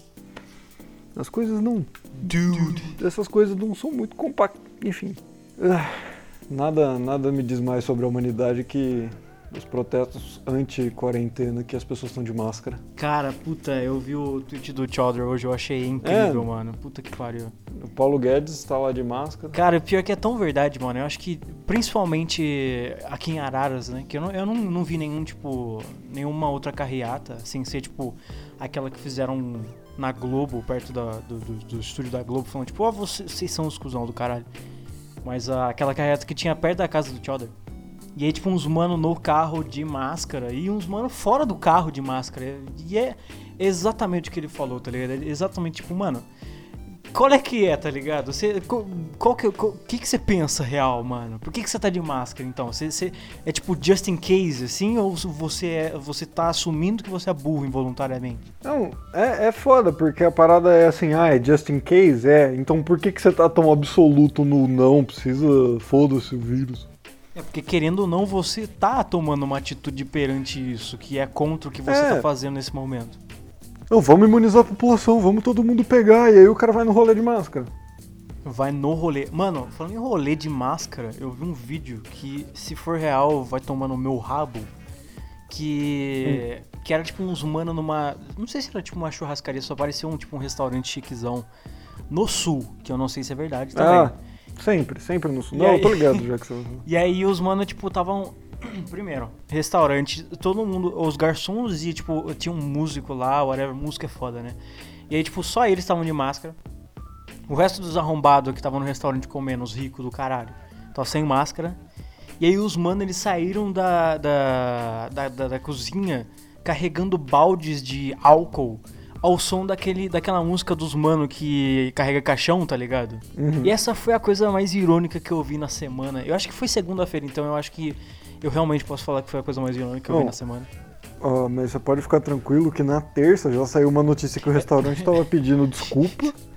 as coisas não. Dude. Essas coisas não são muito compactas. Enfim. Ah, nada, nada me diz mais sobre a humanidade que os protestos anti-quarentena que as pessoas estão de máscara. Cara, puta, eu vi o tweet do Chowder hoje, eu achei incrível, É. mano. Puta que pariu. O Paulo Guedes está lá de máscara. Cara, o pior é que é tão verdade, mano. Eu acho que, principalmente aqui em Araras, né? Que eu não, eu não, não vi nenhum, tipo, nenhuma outra carreata, sem ser, tipo, aquela que fizeram na Globo, perto da, do, do, do estúdio da Globo, falando, tipo, ó, vocês, vocês são os cuzão do caralho. Mas ah, aquela carreata que tinha perto da casa do Chowder. E aí, tipo, uns mano no carro de máscara e uns mano fora do carro de máscara. E é exatamente o que ele falou, tá ligado? É Exatamente, tipo, mano, qual é que é, tá ligado? Você, qual, qual que, que que você pensa real, mano? Por que que você tá de máscara, então? Você é tipo just in case, assim? Ou você, é, você tá assumindo que você é burro involuntariamente? Não, é, é foda, porque a parada é assim, ah, é just in case? É, então por que, que você tá tão absoluto no não? Precisa, foda-se o vírus. É porque, querendo ou não, você tá tomando uma atitude perante isso, que é contra o que você É. tá fazendo nesse momento. Não, vamos imunizar a população, vamos todo mundo pegar, e aí o cara vai no rolê de máscara. Vai no rolê. Mano, falando em rolê de máscara, eu vi um vídeo que, se for real, vai tomar no meu rabo. Que. Que era tipo uns mano numa. Não sei se era tipo uma churrascaria, só parecia um tipo um restaurante chiquezão. No sul, que eu não sei se é verdade também. Ah, sempre, sempre no sul. Não, aí? eu tô ligado já que você... E aí os mano, tipo, estavam. Primeiro, restaurante, todo mundo, os garçons e, tipo, tinha um músico lá, whatever, música é foda, né? E aí, tipo, só eles estavam de máscara. O resto dos arrombados que estavam no restaurante comendo, os ricos do caralho, tava sem máscara. E aí os mano, eles saíram da, da, da, da, da cozinha carregando baldes de álcool ao som daquele, daquela música dos mano que carrega caixão, tá ligado? Uhum. E essa foi a coisa mais irônica que eu vi na semana. Eu acho que foi segunda-feira, então eu acho que eu realmente posso falar que foi a coisa mais irônica que eu vi na semana. Ó, mas você pode ficar tranquilo que na terça já saiu uma notícia que o restaurante tava pedindo desculpa.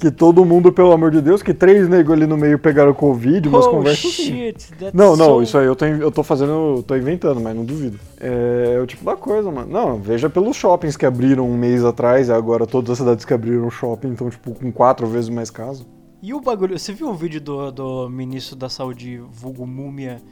Que todo mundo, pelo amor de Deus, que três negros ali no meio pegaram Covid, umas oh, conversas assim. shit, that's Não, não, so- isso aí eu tô, eu tô fazendo, eu tô inventando, mas não duvido. É, é o tipo da coisa, mano. Não, veja pelos shoppings que abriram um mês atrás e agora todas as cidades que abriram shopping estão, tipo, com quatro vezes mais casos. E o bagulho, você viu o vídeo do, do ministro da saúde, vulgo Múmia,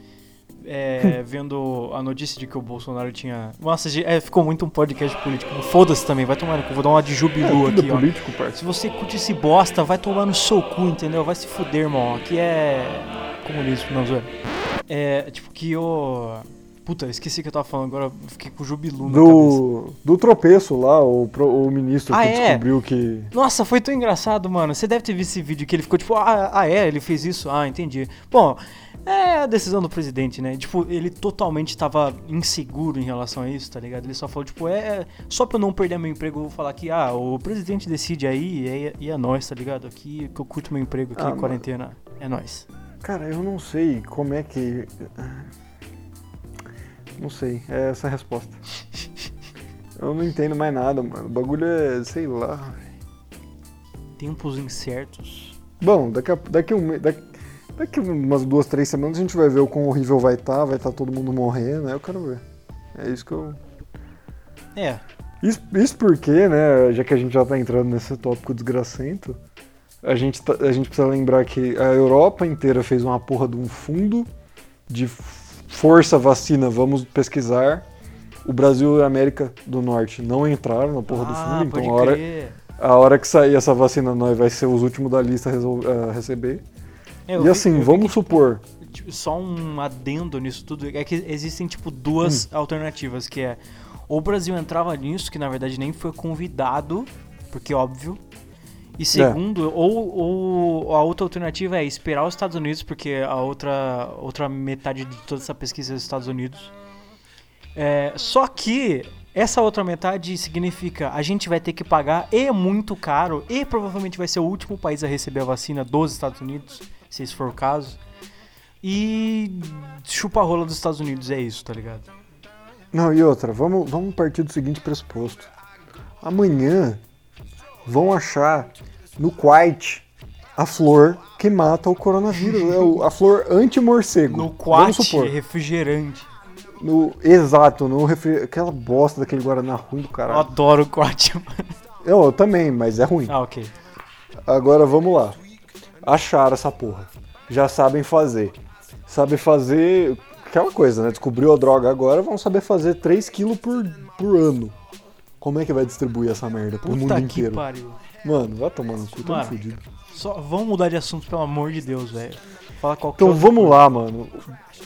é, vendo a notícia de que o Bolsonaro tinha... Nossa, é, ficou muito um podcast político. Foda-se também, vai tomar no cu, vou dar uma de É, jubilu aqui, é ó. político, parça. Se você curte esse bosta, vai tomar no seu cu, entendeu? Vai se fuder, irmão. Aqui é comunismo, não, zoeira. É, tipo que o... Puta, esqueci que eu tava falando, agora fiquei com jubilu na cabeça. Do, do tropeço lá, o, pro- o ministro Ah, que é? descobriu que. Nossa, foi tão engraçado, mano. Você deve ter visto esse vídeo que ele ficou tipo, ah, ah, é, ele fez isso? Ah, entendi. Bom, é a decisão do presidente, né? Tipo, ele totalmente tava inseguro em relação a isso, tá ligado? Ele só falou, tipo, é, só pra eu não perder meu emprego, eu vou falar que, ah, o presidente decide aí e é, e é nós, tá ligado? Aqui que eu curto meu emprego aqui, Ah, mano. quarentena, é nós. Cara, eu não sei como é que. Não sei, é essa a resposta. Eu não entendo mais nada, mano. O bagulho é, sei lá. Tempos incertos. Bom, daqui, a, daqui, um, daqui, daqui umas duas, três semanas a gente vai ver o quão horrível vai estar, vai estar todo mundo morrendo, né? Eu quero ver. É isso que eu. É, Isso, isso porque, né, já que a gente já tá entrando nesse tópico desgracento, a gente, tá- a gente precisa lembrar que a Europa inteira fez uma porra de um fundo de força vacina, vamos pesquisar. O Brasil e a América do Norte não entraram na porra do ah, fundo, pode então a hora, a hora que sair essa vacina nós vai ser os últimos da lista a receber. É, eu e assim, vi vamos supor, tipo, só um adendo nisso tudo é que existem tipo duas Hum. alternativas que é ou o Brasil entrava nisso que na verdade nem foi convidado porque óbvio É. e segundo ou, ou a outra alternativa é esperar os Estados Unidos porque a outra outra metade de toda essa pesquisa é dos Estados Unidos É, só que essa outra metade significa a gente vai ter que pagar e é muito caro e provavelmente vai ser o último país a receber a vacina dos Estados Unidos, se esse for o caso. E chupa a rola dos Estados Unidos, é isso, tá ligado? Não, e outra, vamos, vamos partir do seguinte pressuposto. Amanhã vão achar no Quite a flor que mata o coronavírus. é a flor anti-morcego. No supor. refrigerante. No, exato, no refri... aquela bosta daquele Guaraná ruim do Eu caralho. adoro o quat, mano. Eu, eu também, mas é ruim. Ah, ok. Agora vamos lá. Acharam essa porra. Já sabem fazer. Sabe fazer aquela coisa, né? Descobriu a droga agora, vão saber fazer 3 kg por, por ano. Como é que vai distribuir essa merda pro mundo Puta que inteiro? pariu. Mano, vai tomar no cu, tamo Mano. fudido. Só, vamos mudar de assunto, pelo amor de Deus, velho. Fala qualquer Então outra vamos coisa. lá, mano.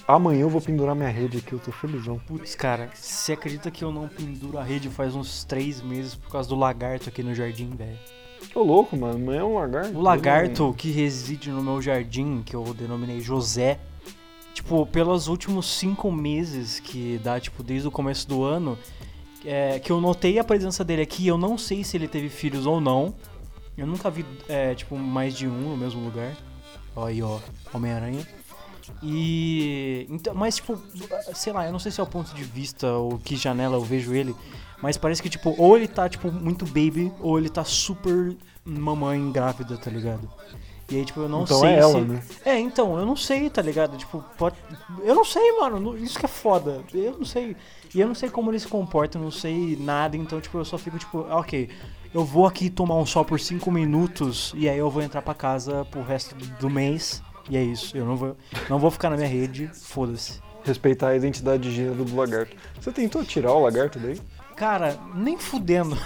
Amanhã eu vou pendurar minha rede aqui, eu tô felizão. Putz, cara, você acredita que eu não penduro a rede faz uns três meses por causa do lagarto aqui no jardim, velho? Tô louco, mano. Amanhã é um lagarto. O lagarto que reside no meu jardim, que eu denominei José, tipo, pelos últimos cinco meses, que dá, tipo, desde o começo do ano, é, que eu notei a presença dele aqui, eu não sei se ele teve filhos ou não. Eu nunca vi, é, tipo, mais de um no mesmo lugar. Ó aí, ó, Homem-Aranha. E. Então, mas, tipo, sei lá, eu não sei se é o ponto de vista ou que janela eu vejo ele, mas parece que, tipo, ou ele tá, tipo, muito baby, ou ele tá super mamãe grávida, tá ligado? E aí, tipo, eu não Então sei é ela, se. né? É, então, eu não sei, tá ligado? Tipo, pode... eu não sei, mano. Isso que é foda. Eu não sei. E eu não sei como ele se comporta, eu não sei nada, então, tipo, eu só fico, tipo, ah, ok. Eu vou aqui tomar um sol por 5 minutos e aí eu vou entrar pra casa pro resto do mês. E é isso. Eu não vou, não vou ficar na minha rede, foda-se. Respeitar a identidade de gênero do lagarto. Você tentou tirar o lagarto daí? Cara, nem fudendo.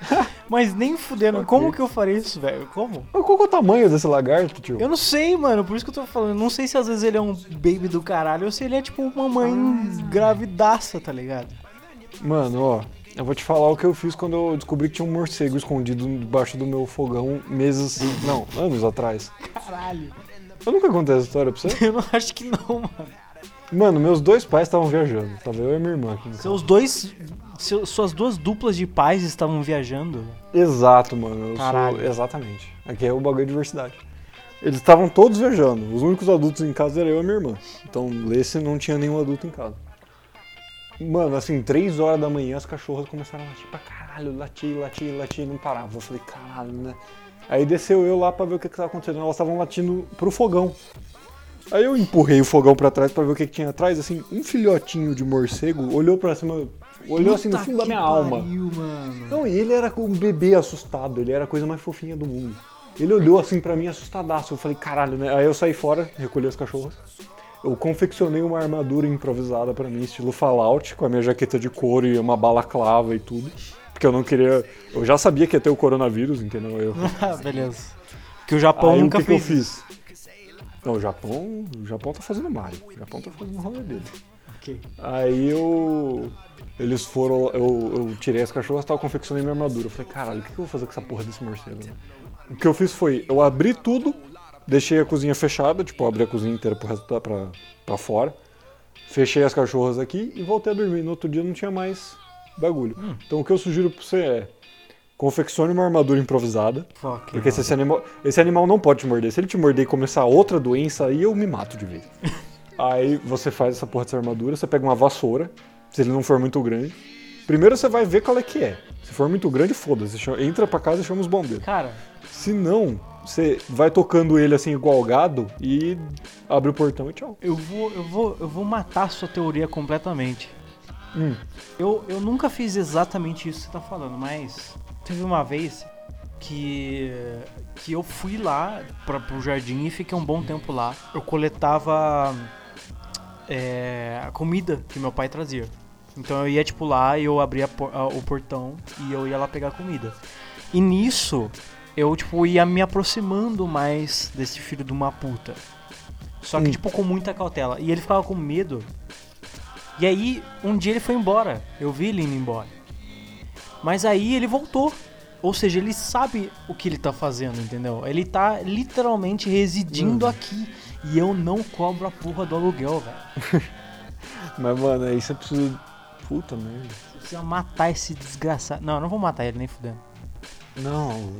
Mas nem fudendo. Como que eu farei isso, velho? Como? Qual é o tamanho desse lagarto, tio? Eu não sei, mano, por isso que eu tô falando. Não sei se às vezes ele é um baby do caralho ou se ele é tipo uma mãe gravidaça, tá ligado? Mano, ó, eu vou te falar o que eu fiz quando eu descobri que tinha um morcego escondido debaixo do meu fogão meses, não, anos atrás. Caralho. Eu nunca contei essa história pra você? Eu não acho que não, mano. Mano, meus dois pais estavam viajando. Tava eu e minha irmã aqui. Seus dois. Seu- suas duas duplas de pais estavam viajando. Exato, mano. Caralho. sou... Exatamente. Aqui é o bagulho de diversidade. Eles estavam todos viajando. Os únicos adultos em casa era eu e minha irmã. Então, nesse não tinha nenhum adulto em casa. Mano, assim, três horas da manhã as cachorras começaram a latir pra caralho. Latir, latir, latir, não parava. Eu falei, caralho, né? Aí desceu eu lá pra ver o que que tava acontecendo. Elas estavam latindo pro fogão. Aí eu empurrei o fogão pra trás pra ver o que, que tinha atrás. Assim, um filhotinho de morcego olhou pra cima, olhou assim no fundo da minha alma. pariu, mano. Não, e ele era um bebê assustado, ele era a coisa mais fofinha do mundo. Ele olhou assim pra mim assustadaço. Eu falei, caralho, né? Aí eu saí fora, recolhi as cachorras. Eu confeccionei uma armadura improvisada pra mim, estilo Fallout, com a minha jaqueta de couro e uma balaclava e tudo. Porque eu não queria. Eu já sabia que ia ter o coronavírus, entendeu? Eu, Beleza. Que o Japão aí o nunca que, que eu fez. fiz? Não, o Japão. O Japão tá fazendo Mario. O Japão tá fazendo o rolê dele. Ok. Aí eu. Eles foram. Eu, eu tirei as cachorras e tal, confeccionei minha armadura. Eu falei, caralho, o que eu vou fazer com essa porra desse morcego? né? O que eu fiz foi, eu abri tudo, deixei a cozinha fechada, tipo, abri a cozinha inteira pro resto da, pra, pra fora. Fechei as cachorras aqui e voltei a dormir. No outro dia não tinha mais bagulho. Então o que eu sugiro pra você é. Confeccione uma armadura improvisada. Fuck. Porque se esse animal, esse animal não pode te morder. Se ele te morder e começar outra doença, aí eu me mato de vez. aí você faz essa porra dessa armadura, você pega uma vassoura, se ele não for muito grande. Primeiro você vai ver qual é que é. Se for muito grande, foda-se. Entra pra casa e chama os bombeiros. Cara, Se não, você vai tocando ele assim igual gado e abre o portão e tchau. eu vou, eu vou, eu vou matar a sua teoria completamente. Hum. Eu, eu nunca fiz exatamente isso que você tá falando, mas teve uma vez que, que eu fui lá pra, pro jardim e fiquei um bom tempo lá. Eu coletava é, a comida que meu pai trazia. Então eu ia tipo lá e eu abria a o portão e eu ia lá pegar comida. E nisso eu tipo ia me aproximando mais desse filho de uma puta. Só que Hum. tipo com muita cautela. E ele ficava com medo. E aí um dia ele foi embora. Eu vi ele indo embora. Mas aí ele voltou. Ou seja, ele sabe o que ele tá fazendo, entendeu? Ele tá literalmente residindo Hum. aqui. E eu não cobro a porra do aluguel, velho. Mas, mano, aí você precisa. Puta merda. Você precisa matar esse desgraçado. Não, eu não vou matar ele nem fudendo. Não.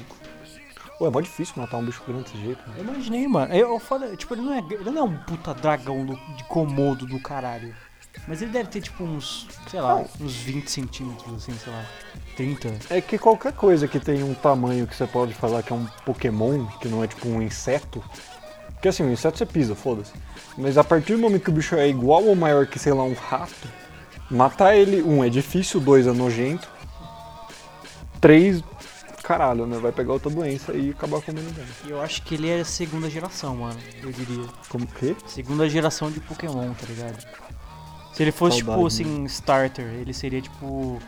Pô, é mó difícil matar um bicho grande desse jeito. né? Eu imaginei, mano. Eu, eu falei, tipo, ele não, é, ele não é um puta dragão do- de comodo do caralho. Mas ele deve ter, tipo, uns, sei lá, uns 20 centímetros, assim, sei lá, 30. É que qualquer coisa que tem um tamanho que você pode falar que é um Pokémon, que não é tipo um inseto. Porque assim, um inseto você pisa, foda-se. Mas a partir do momento que o bicho é igual ou maior que, sei lá, um rato, matar ele, um, é difícil, dois, é nojento. Três, caralho, né? Vai pegar outra doença e acabar com a humanidade. Eu acho que ele é segunda geração, mano, eu diria. Como que? Segunda geração de Pokémon, tá ligado? Se ele fosse, Saudade, tipo, assim, starter, ele seria, tipo,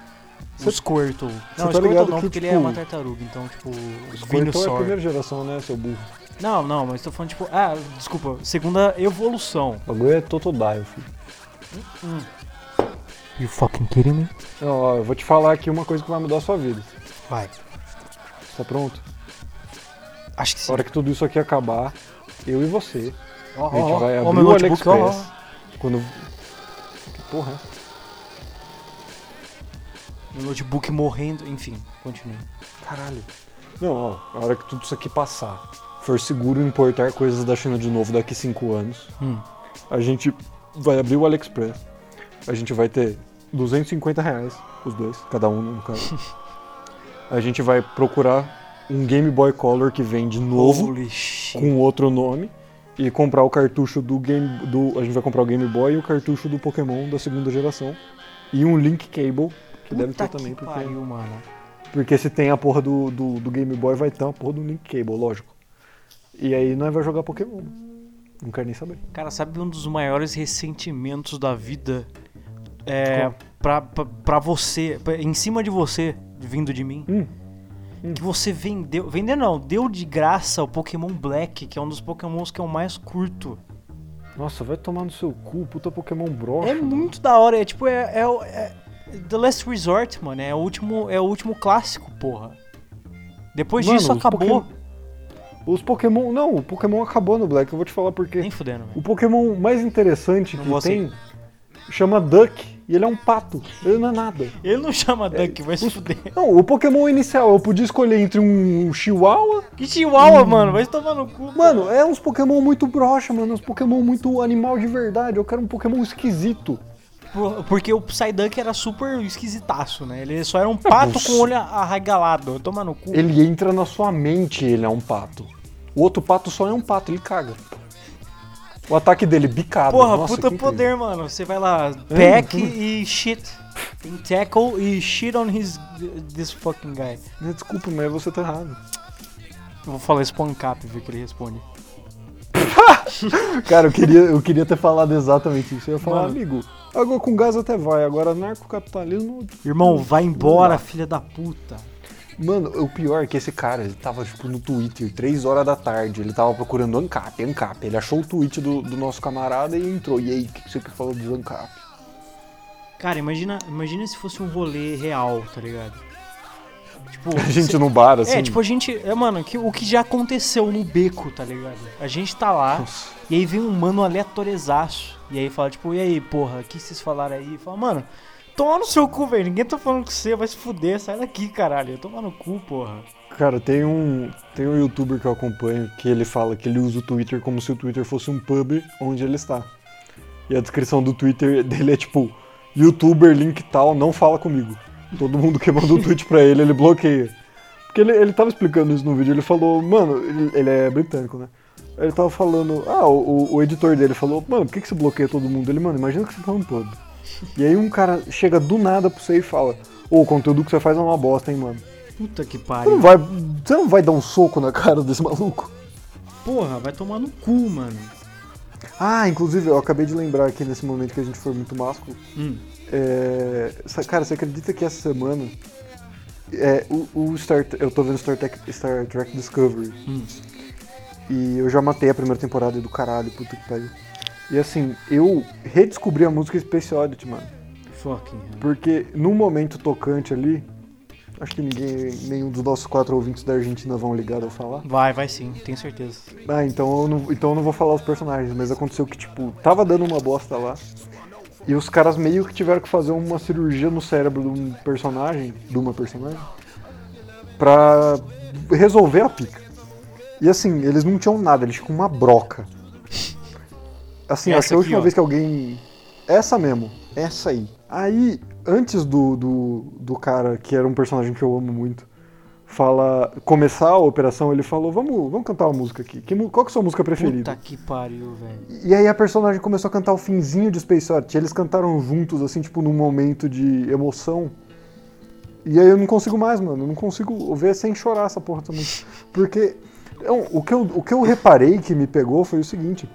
Cê- o Squirtle. cê Não, tá o Squirtle não, que, porque ele tipo, é uma tartaruga, então, tipo, Squirtle é a primeira geração, né, seu burro? Não, não, mas tô falando, tipo, ah, desculpa, segunda evolução. O bagulho é Totodile, filho. You fucking kidding me? Não, ó, eu vou te falar aqui uma coisa que vai mudar a sua vida. Vai. Tá pronto? Acho que Na sim. hora que tudo isso aqui acabar, eu e você, Ó, a gente ó, vai ó, abrir o. AliExpress. Quando. Que porra é? Meu notebook morrendo, enfim, continue. Caralho. Não, ó, a hora que tudo isso aqui passar, for seguro importar coisas da China de novo daqui 5 anos, Hum. a gente vai abrir o AliExpress. A gente vai ter 250 reais, os dois, cada um no caso. a gente vai procurar um Game Boy Color que vem de novo. Com outro nome e comprar o cartucho do game do a gente vai comprar o Game Boy e o cartucho do Pokémon da segunda geração e um Link Cable que deve ter Puta também que porque pariu, mano. porque se tem a porra do, do, do Game Boy vai ter uma porra do Link Cable lógico e aí nós vai jogar Pokémon não quero nem saber Cara, sabe um dos maiores ressentimentos da vida? É. Pra, pra, pra você, pra- em cima de você, vindo de mim. Hum. Que você vendeu. Vendeu não, deu de graça o Pokémon Black, que é um dos Pokémons que eu mais curto. nossa vai tomar no seu cu puta Pokémon broxa É muito da hora, é tipo, é, é, o- é The Last Resort, mano. É o último, é o último clássico, porra. Depois Mano, disso acabou. Pokémon- Os Pokémon. Não, o Pokémon acabou no Black, eu vou te falar por quê. Nem fudendo, velho. O Pokémon mais interessante Não que tem chama Duck. E ele é um pato. Ele não é nada. Ele não chama Duck, vai se fuder. Não, o Pokémon inicial, eu podia escolher entre um Chihuahua. Que chihuahua, mano, vai se tomar no cu. Mano, é uns Pokémon muito broxa, mano. Uns Pokémon muito animal de verdade. Eu quero um Pokémon esquisito. Por- Porque o Psyduck era super esquisitaço, né? Ele só era um pato Nossa. com o olho arregalado. Vai tomar no cu. Ele entra na sua mente, ele é um pato. O outro pato só é um pato, ele caga. O ataque dele, bicado. Porra, Nossa, puta poder, mano. Você vai lá, pack e shit. Tem tackle e shit on his this fucking guy. Desculpa, mas você tá errado. Eu vou falar spancap, ver que ele responde. Cara, eu queria, eu queria ter falado exatamente isso. Eu ia falar, Mano. amigo, água com gás até vai, agora narcocapitalismo. Irmão, vai embora, filha da puta. Mano, o pior é que esse cara, ele tava tipo no Twitter, 3 horas da tarde, ele tava procurando ANCAP, ANCAP. Ele achou o tweet do, do nosso camarada e entrou. E aí, o que você que falou do ANCAP? Cara, imagina, imagina se fosse um rolê real, tá ligado? Tipo, A gente cê- no bar, assim. É, tipo, a gente. É, mano, que, o que já aconteceu no beco, tá ligado? A gente tá lá, Nossa. e aí vem um mano aleatorizaço. E aí fala, tipo, e aí, porra, o que vocês falaram aí? Fala, mano, toma no seu cu, velho. Ninguém tá falando com você, vai se fuder, sai daqui, caralho. Toma no cu, porra. Cara, tem um, tem um youtuber que eu acompanho que ele fala que ele usa o Twitter como se o Twitter fosse um pub onde ele está. E a descrição do Twitter dele é tipo: youtuber, link tal, não fala comigo. Todo mundo que manda um tweet pra ele, ele bloqueia. Porque ele, ele tava explicando isso no vídeo, ele falou, mano, ele, ele é britânico, né? Ele tava falando, ah, o, o editor dele falou, mano, por que, que você bloqueia todo mundo? Ele, mano, imagina que você tá num pub. E aí um cara chega do nada pra você e fala, ô, o conteúdo que você faz é uma bosta, hein, mano. Puta que Você não pariu. vai, você não vai dar um soco na cara desse maluco? Porra, vai tomar no cu, mano. Ah, inclusive, eu acabei de lembrar aqui nesse momento que a gente foi muito másculo. Hum. É, cara, você acredita que essa semana é, o, o Star, eu tô vendo Star Trek, Star Trek Discovery Hum. e eu já matei a primeira temporada do caralho, puta que pariu. E assim, eu redescobri a música Space Oddity, mano. Fucking hell. Porque num momento tocante ali, acho que ninguém, nenhum dos nossos quatro ouvintes da Argentina vão ligar a falar. Vai, vai sim, tenho certeza. Ah, então eu, não, então eu não vou falar os personagens, mas aconteceu que, tipo, tava dando uma bosta lá. E os caras meio que tiveram que fazer uma cirurgia no cérebro de um personagem, de uma personagem, pra resolver a pica. E assim, eles não tinham nada, eles tinham uma broca. Assim, Essa acho que a última ó. vez que alguém. Essa mesmo, essa aí. Aí, antes do, do, do cara, que era um personagem que eu amo muito, fala começar a operação, ele falou, vamos, vamos cantar uma música aqui. Que, qual que é a sua música preferida? Puta que pariu, velho. E aí a personagem começou a cantar o finzinho de Space Oddity. Eles cantaram juntos, assim, tipo, num momento de emoção. E aí eu não consigo mais, mano. Eu não consigo ver sem chorar essa porra também. Porque eu- o, que eu, o que eu reparei que me pegou foi o seguinte.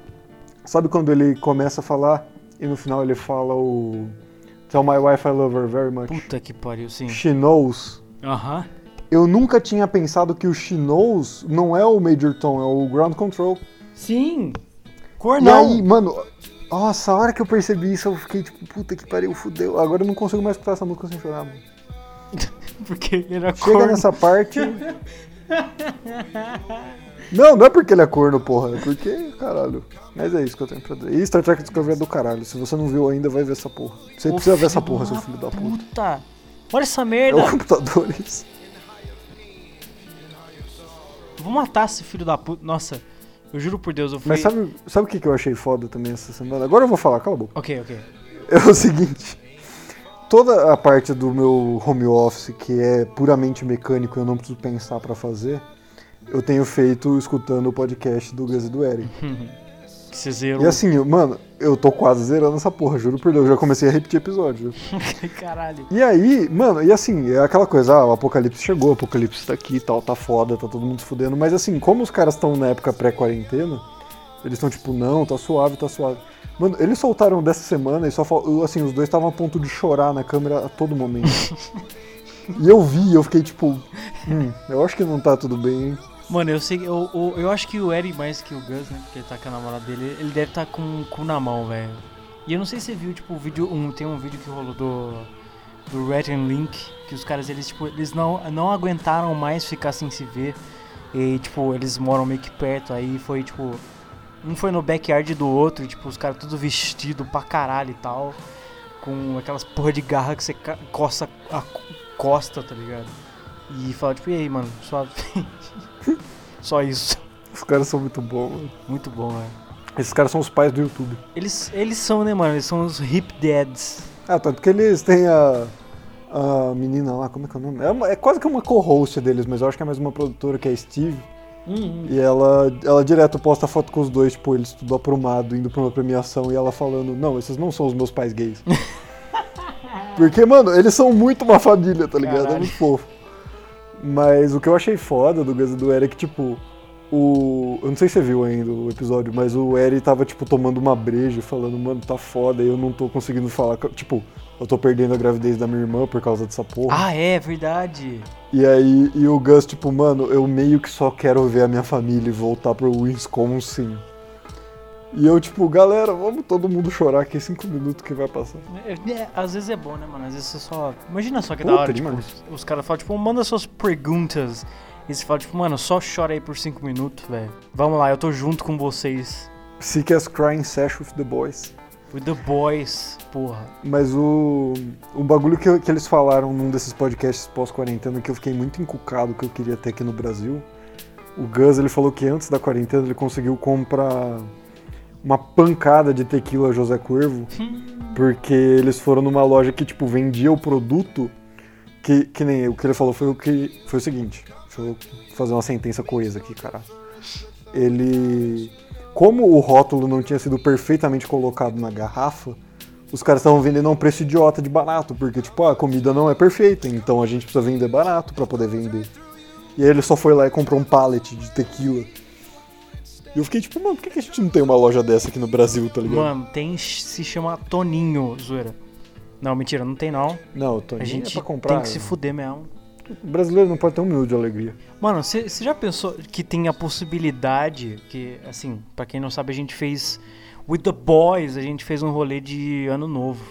Sabe quando ele começa a falar e no final ele fala o... Tell my wife I love her very much. Puta que pariu, sim. She knows. Aham. Eu nunca tinha pensado que o She knows não é o Major Tom, é o Ground Control. Sim. E Cornão. aí, mano, nossa, a hora que eu percebi isso, eu fiquei tipo, puta que pariu, fudeu. Agora eu não consigo mais escutar essa música sem chorar, mano. Porque era Chega corno. nessa parte. Não, não é porque ele é corno, porra. É porque, caralho. Mas é isso que eu tenho pra dizer. E Star Trek Discovery é do caralho. Se você não viu ainda, vai ver essa porra. Você Ô, precisa ver essa porra, seu filho da puta. Puta. Olha essa É merda. o computador isso. Vou matar esse filho da puta. Nossa, eu juro por Deus, eu fui... Mas sabe, sabe o que que eu achei foda também essa semana? Agora eu vou falar, cala a boca. Ok, ok. É o seguinte. Toda a parte do meu home office que é puramente mecânico e eu não preciso pensar pra fazer, eu tenho feito escutando o podcast do Gus e do Eric. Que você zerou. E assim, mano, eu tô quase zerando essa porra, juro por Deus, eu já comecei a repetir episódio. Caralho. E aí, mano, e assim, é aquela coisa, ah, o apocalipse chegou, o apocalipse tá aqui e tal, tá foda, tá todo mundo se fudendo, mas assim, como os caras estão na época pré-quarentena, eles estão tipo, não, tá suave, tá suave. Mano, eles soltaram dessa semana e só fal- assim, os dois estavam a ponto de chorar na câmera a todo momento. e eu vi, eu fiquei tipo, hum, eu acho que não tá tudo bem, hein? Mano, eu sei, eu, eu, eu acho que o Eric mais que o Gus, né? Porque ele tá com a namorada dele, ele deve estar tá com o cu na mão, velho. E eu não sei se você viu, tipo, o vídeo. Um, tem um vídeo que rolou do. Do Red and Link, que os caras, eles, tipo, eles não, não aguentaram mais ficar sem se ver. E, tipo, eles moram meio que perto. Aí foi, tipo. Um foi no backyard do outro, tipo, os caras tudo vestido pra caralho e tal. Com aquelas porra de garra que você coça a co- costa, tá ligado? E fala, tipo, e aí, mano, só. só isso. Os caras são muito bons, mano. Muito bom, velho. Esses caras são os pais do YouTube. Eles, eles são, né, mano? Eles são os hip dads. Ah, tanto que eles têm a, a menina lá, como é que é o nome? É, uma- é quase que uma co-host deles, mas eu acho que é mais uma produtora que é a Steve. E ela, ela direto posta foto com os dois, tipo, eles tudo aprumado, indo pra uma premiação, e ela falando, não, esses não são os meus pais gays. Porque, mano, eles são muito uma família, tá ligado? É Caralho. muito fofo. Mas o que eu achei foda do Gus e do Eric, tipo, o. Eu não sei se você viu ainda o episódio, mas o Eric tava, tipo, tomando uma breja, falando, mano, tá foda, e eu não tô conseguindo falar. Tipo, eu tô perdendo a gravidez da minha irmã por causa dessa porra. Ah, é, verdade. E aí, e o Gus, tipo, mano, eu meio que só quero ver a minha família e voltar pro Wisconsin. E eu, tipo, galera, vamos todo mundo chorar aqui cinco minutos que vai passar. É, é, às vezes é bom, né, mano? Às vezes você só. Imagina só que da Puta, hora, tipo, demais. os caras falam, tipo, manda suas perguntas. E você fala, tipo, mano, só chora aí por cinco minutos, velho. Vamos lá, eu tô junto com vocês. Sick as crying sesh with the boys. With the boys, porra. Mas o, o bagulho que, que eles falaram num desses podcasts pós-quarentena que eu fiquei muito encucado que eu queria ter aqui no Brasil. O Gus, ele falou que antes da quarentena ele conseguiu comprar uma pancada de tequila José Cuervo. Porque eles foram numa loja que, tipo, vendia o produto que, que nem o que ele falou foi o que foi o seguinte. Deixa eu fazer uma sentença coesa aqui, cara. Ele. Como o rótulo não tinha sido perfeitamente colocado na garrafa, os caras estavam vendendo a um preço idiota de barato, porque, tipo, a comida não é perfeita, então a gente precisa vender barato pra poder vender. E aí ele só foi lá e comprou um pallet de tequila. E eu fiquei tipo, mano, por que a gente não tem uma loja dessa aqui no Brasil, tá ligado? Mano, tem. Se chama Toninho, zoeira. Não, mentira, não tem não. não, tô A nem gente é pra comprar. tem que se fuder mesmo. O brasileiro não pode ter um minuto de alegria. Mano, você já pensou que tem a possibilidade que, assim, pra quem não sabe, a gente fez with the boys, a gente fez um rolê de ano novo.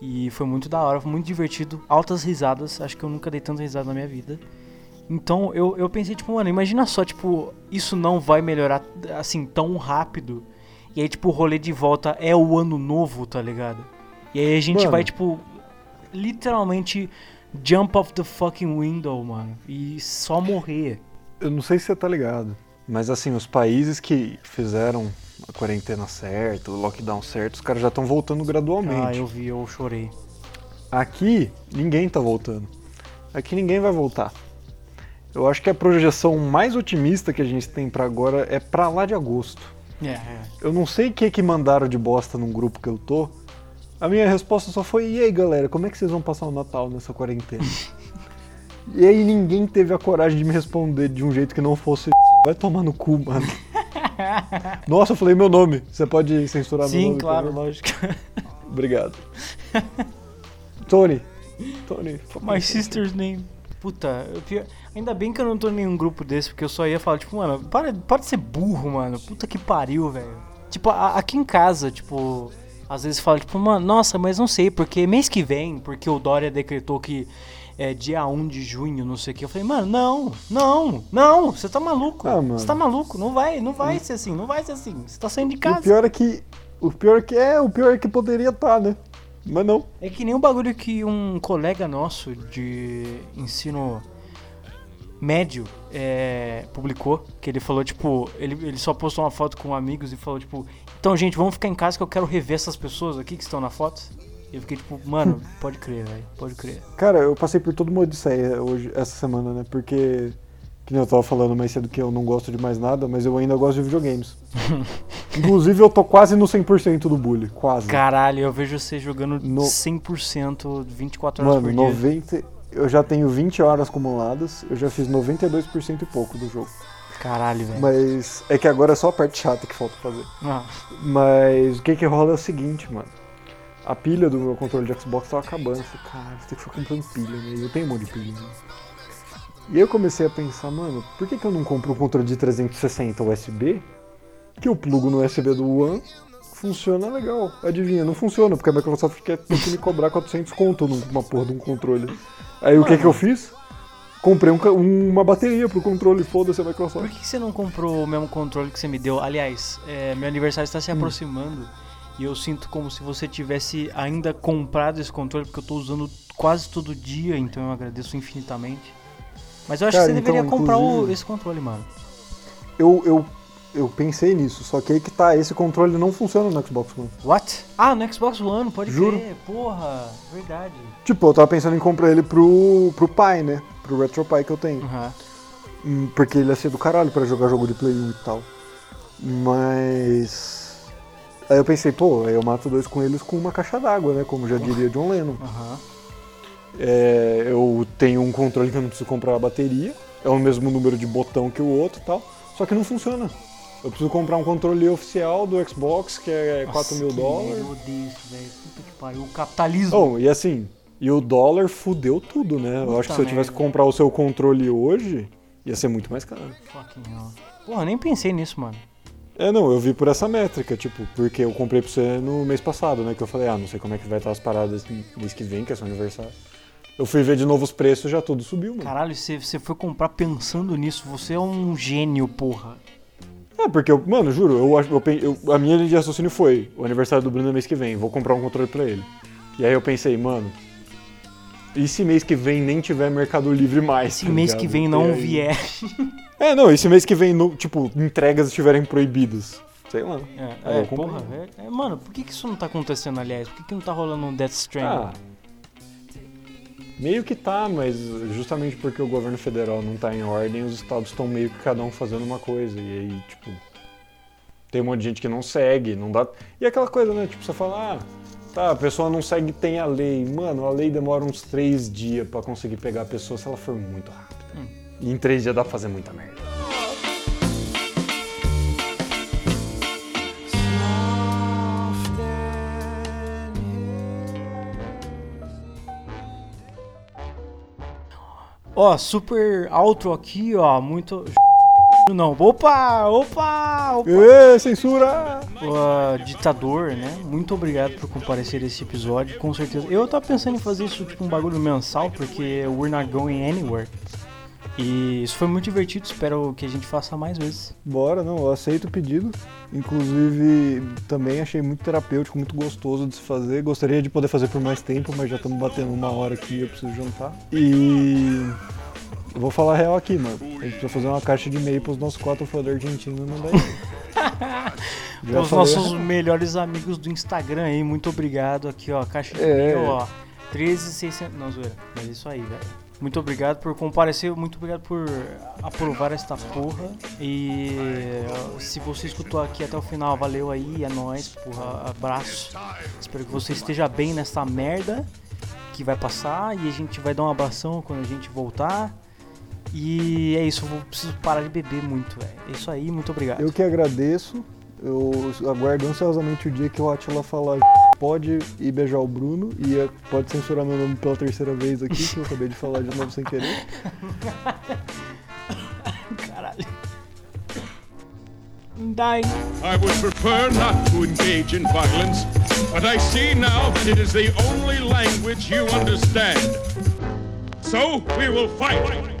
E foi muito da hora, foi muito divertido, altas risadas, acho que eu nunca dei tanta risada na minha vida. Então eu, eu pensei, tipo, mano, imagina só, tipo, isso não vai melhorar assim tão rápido. E aí, tipo, o rolê de volta é o ano novo, tá ligado? E aí a gente Mano. vai, tipo, literalmente jump off the fucking window, mano. E só morrer. Eu não sei se você tá ligado, mas assim, os países que fizeram a quarentena certa, o lockdown certo, os caras já estão voltando gradualmente. Ah, eu vi, eu chorei. Aqui, ninguém tá voltando. Aqui ninguém vai voltar. Eu acho que a projeção mais otimista que a gente tem pra agora é pra lá de agosto. É, é. Eu não sei o que que mandaram de bosta num grupo que eu tô. A minha resposta só foi: e aí galera, como é que vocês vão passar o Natal nessa quarentena? e aí ninguém teve a coragem de me responder de um jeito que não fosse. Vai tomar no cu, mano. Nossa, eu falei meu nome. Você pode censurar meu Sim, nome? claro, por favor? lógico. Obrigado. Tony. Tony. My sister's name. Puta, eu pior- ainda bem que eu não tô em nenhum grupo desse, porque eu só ia falar, tipo, mano, para, para de ser burro, mano. Puta que pariu, velho. Tipo, a- aqui em casa, tipo, às vezes fala, tipo, mano, nossa, mas não sei, porque mês que vem, porque o Dória decretou que é dia 1 de junho, não sei o que. Eu falei, mano, não, não, não, você tá maluco. Ah. Você tá maluco, não vai, não vai ser assim, não vai ser assim. Você tá saindo de E casa. o pior é que. O pior é que é, o pior é que poderia estar, né? Mas não. É que nem um bagulho que um colega nosso de ensino médio é, publicou, que ele falou, tipo, ele, ele só postou uma foto com amigos e falou, tipo, então, gente, vamos ficar em casa que eu quero rever essas pessoas aqui que estão na foto. E eu fiquei, tipo, mano, pode crer, velho, pode crer. Cara, eu passei por toda uma odisseia hoje, essa semana, né? Porque, que nem eu tava falando mais cedo que eu não gosto de mais nada, mas eu ainda gosto de videogames. Inclusive, eu tô quase no 100% do bully, quase. Caralho, eu vejo você jogando No- 100% 24 horas Mano, por dia. 90... Eu já tenho 20 horas acumuladas, eu já fiz 92% e pouco do jogo. Caralho, velho. Mas é que agora é só a parte chata que falta fazer. Ah, Mas o que que rola é o seguinte, mano. A pilha do meu controle de Xbox tava acabando. Eu falei, caralho, vou ter que ficar comprando pilha, né? Eu tenho um monte de pilha, né? E aí eu comecei a pensar, mano, por que, que eu não compro um controle de 360 USB? Que eu plugo no USB do One, funciona legal. Adivinha, não funciona, porque a Microsoft quer ter que me cobrar 400 conto numa porra de um controle. Aí o que que eu fiz? comprei um uma bateria pro controle, foda-se a Por Microsoft. que que você não comprou o mesmo controle que você me deu? Aliás, é, meu aniversário está Hum. se aproximando e eu sinto como se você tivesse ainda comprado esse controle, porque eu tô usando quase todo dia, então eu agradeço infinitamente. Mas eu acho Cara, que você deveria então, comprar o- esse controle, mano. Eu, eu, eu pensei nisso, só que aí que tá, esse controle não funciona no Xbox One. What? Ah, no Xbox One, pode Juro. crer. Porra, verdade. Tipo, eu tava pensando em comprar ele pro, pro Pi, né? Pro RetroPie que eu tenho. Aham. Hum, Porque ele ia ser do caralho pra jogar jogo de Play 1 e tal. Mas. Aí eu pensei, pô, aí eu mato dois coelhos com uma caixa d'água, né? Como já diria John Lennon. Aham. É, eu tenho um controle que eu não preciso comprar a bateria. É o mesmo número de botão que o outro e tal. Só que não funciona. Eu preciso comprar um controle oficial do Xbox, que é 4 mil Nossa, que dólares. merda, Eu odeio isso, velho. Puta que pariu. O capitalismo. Oh, e assim, e o dólar fudeu tudo, né? eu Puta acho que se eu tivesse que comprar o seu controle hoje, ia ser muito mais caro. Fucking hell. Porra, eu nem pensei nisso, mano. É, não, eu vi por essa métrica, tipo, porque eu comprei pra você no mês passado, né? Que eu falei, ah, não sei como é que vai estar as paradas mês que vem, que é seu aniversário. Eu fui ver de novo os preços, já tudo subiu, mano. Caralho, você, você foi comprar pensando nisso. Você é um gênio, porra. É, porque, eu, mano, juro, eu, eu, eu- a minha linha de raciocínio foi, o aniversário do Bruno é mês que vem, vou comprar um controle pra ele. E aí eu pensei, mano, e se mês que vem nem tiver Mercado Livre mais? Se tá mês ligado? que vem não vier. É, não, e se mês que vem, no- tipo, entregas estiverem proibidas? Sei lá. É, é, comprei. porra, velho. É, mano, por que, que isso não tá acontecendo, aliás? Por que, que não tá rolando um Death Stranding? Ah, meio que tá, mas justamente porque o governo federal não tá em ordem, os estados estão meio que cada um fazendo uma coisa. E aí, tipo, tem um monte de gente que não segue, não dá. E aquela coisa, né? Tipo, você fala, ah, tá, a pessoa não segue, tem a lei. Mano, a lei demora uns três dias pra conseguir pegar a pessoa se ela for muito rápida. E em três dias dá pra fazer muita merda. Ó, super outro aqui, ó, muito... Não, opa, opa, opa. Ê, censura! Ó, ditador, né? Muito obrigado por comparecer a esse episódio, com certeza. Eu tava pensando em fazer isso tipo um bagulho mensal, porque we're not going anywhere. E isso foi muito divertido, espero que a gente faça mais vezes. Bora, não, eu aceito o pedido. Inclusive, também achei muito terapêutico, muito gostoso de se fazer. Gostaria de poder fazer por mais tempo, mas já estamos batendo uma hora aqui e eu preciso jantar. E. Eu vou falar real aqui, mano. A gente precisa fazer uma caixa de e-mail pros nossos quatro fãs da Argentina e mandar aí. Os nossos real. melhores amigos do Instagram aí, muito obrigado. Aqui, ó, caixa de É. e-mail, ó. 13600. Não, zoeira. Mas é isso aí, velho. Muito obrigado por comparecer, muito obrigado por aprovar esta porra. E se você escutou aqui até o final, valeu aí, é nóis, porra, abraço. Espero que você esteja bem nessa merda que vai passar e a gente vai dar um abração quando a gente voltar. E é isso, eu vou, preciso parar de beber muito, velho. É isso aí, muito obrigado. Eu que agradeço. Eu aguardo ansiosamente o dia que o Atila falar pode ir beijar o Bruno e eh, pode censurar meu nome pela terceira vez aqui, que eu acabei de falar de novo sem querer. Caralho. Die. I would prefer not to engage in violence, but I see now that it is the only language you understand. So we will fight.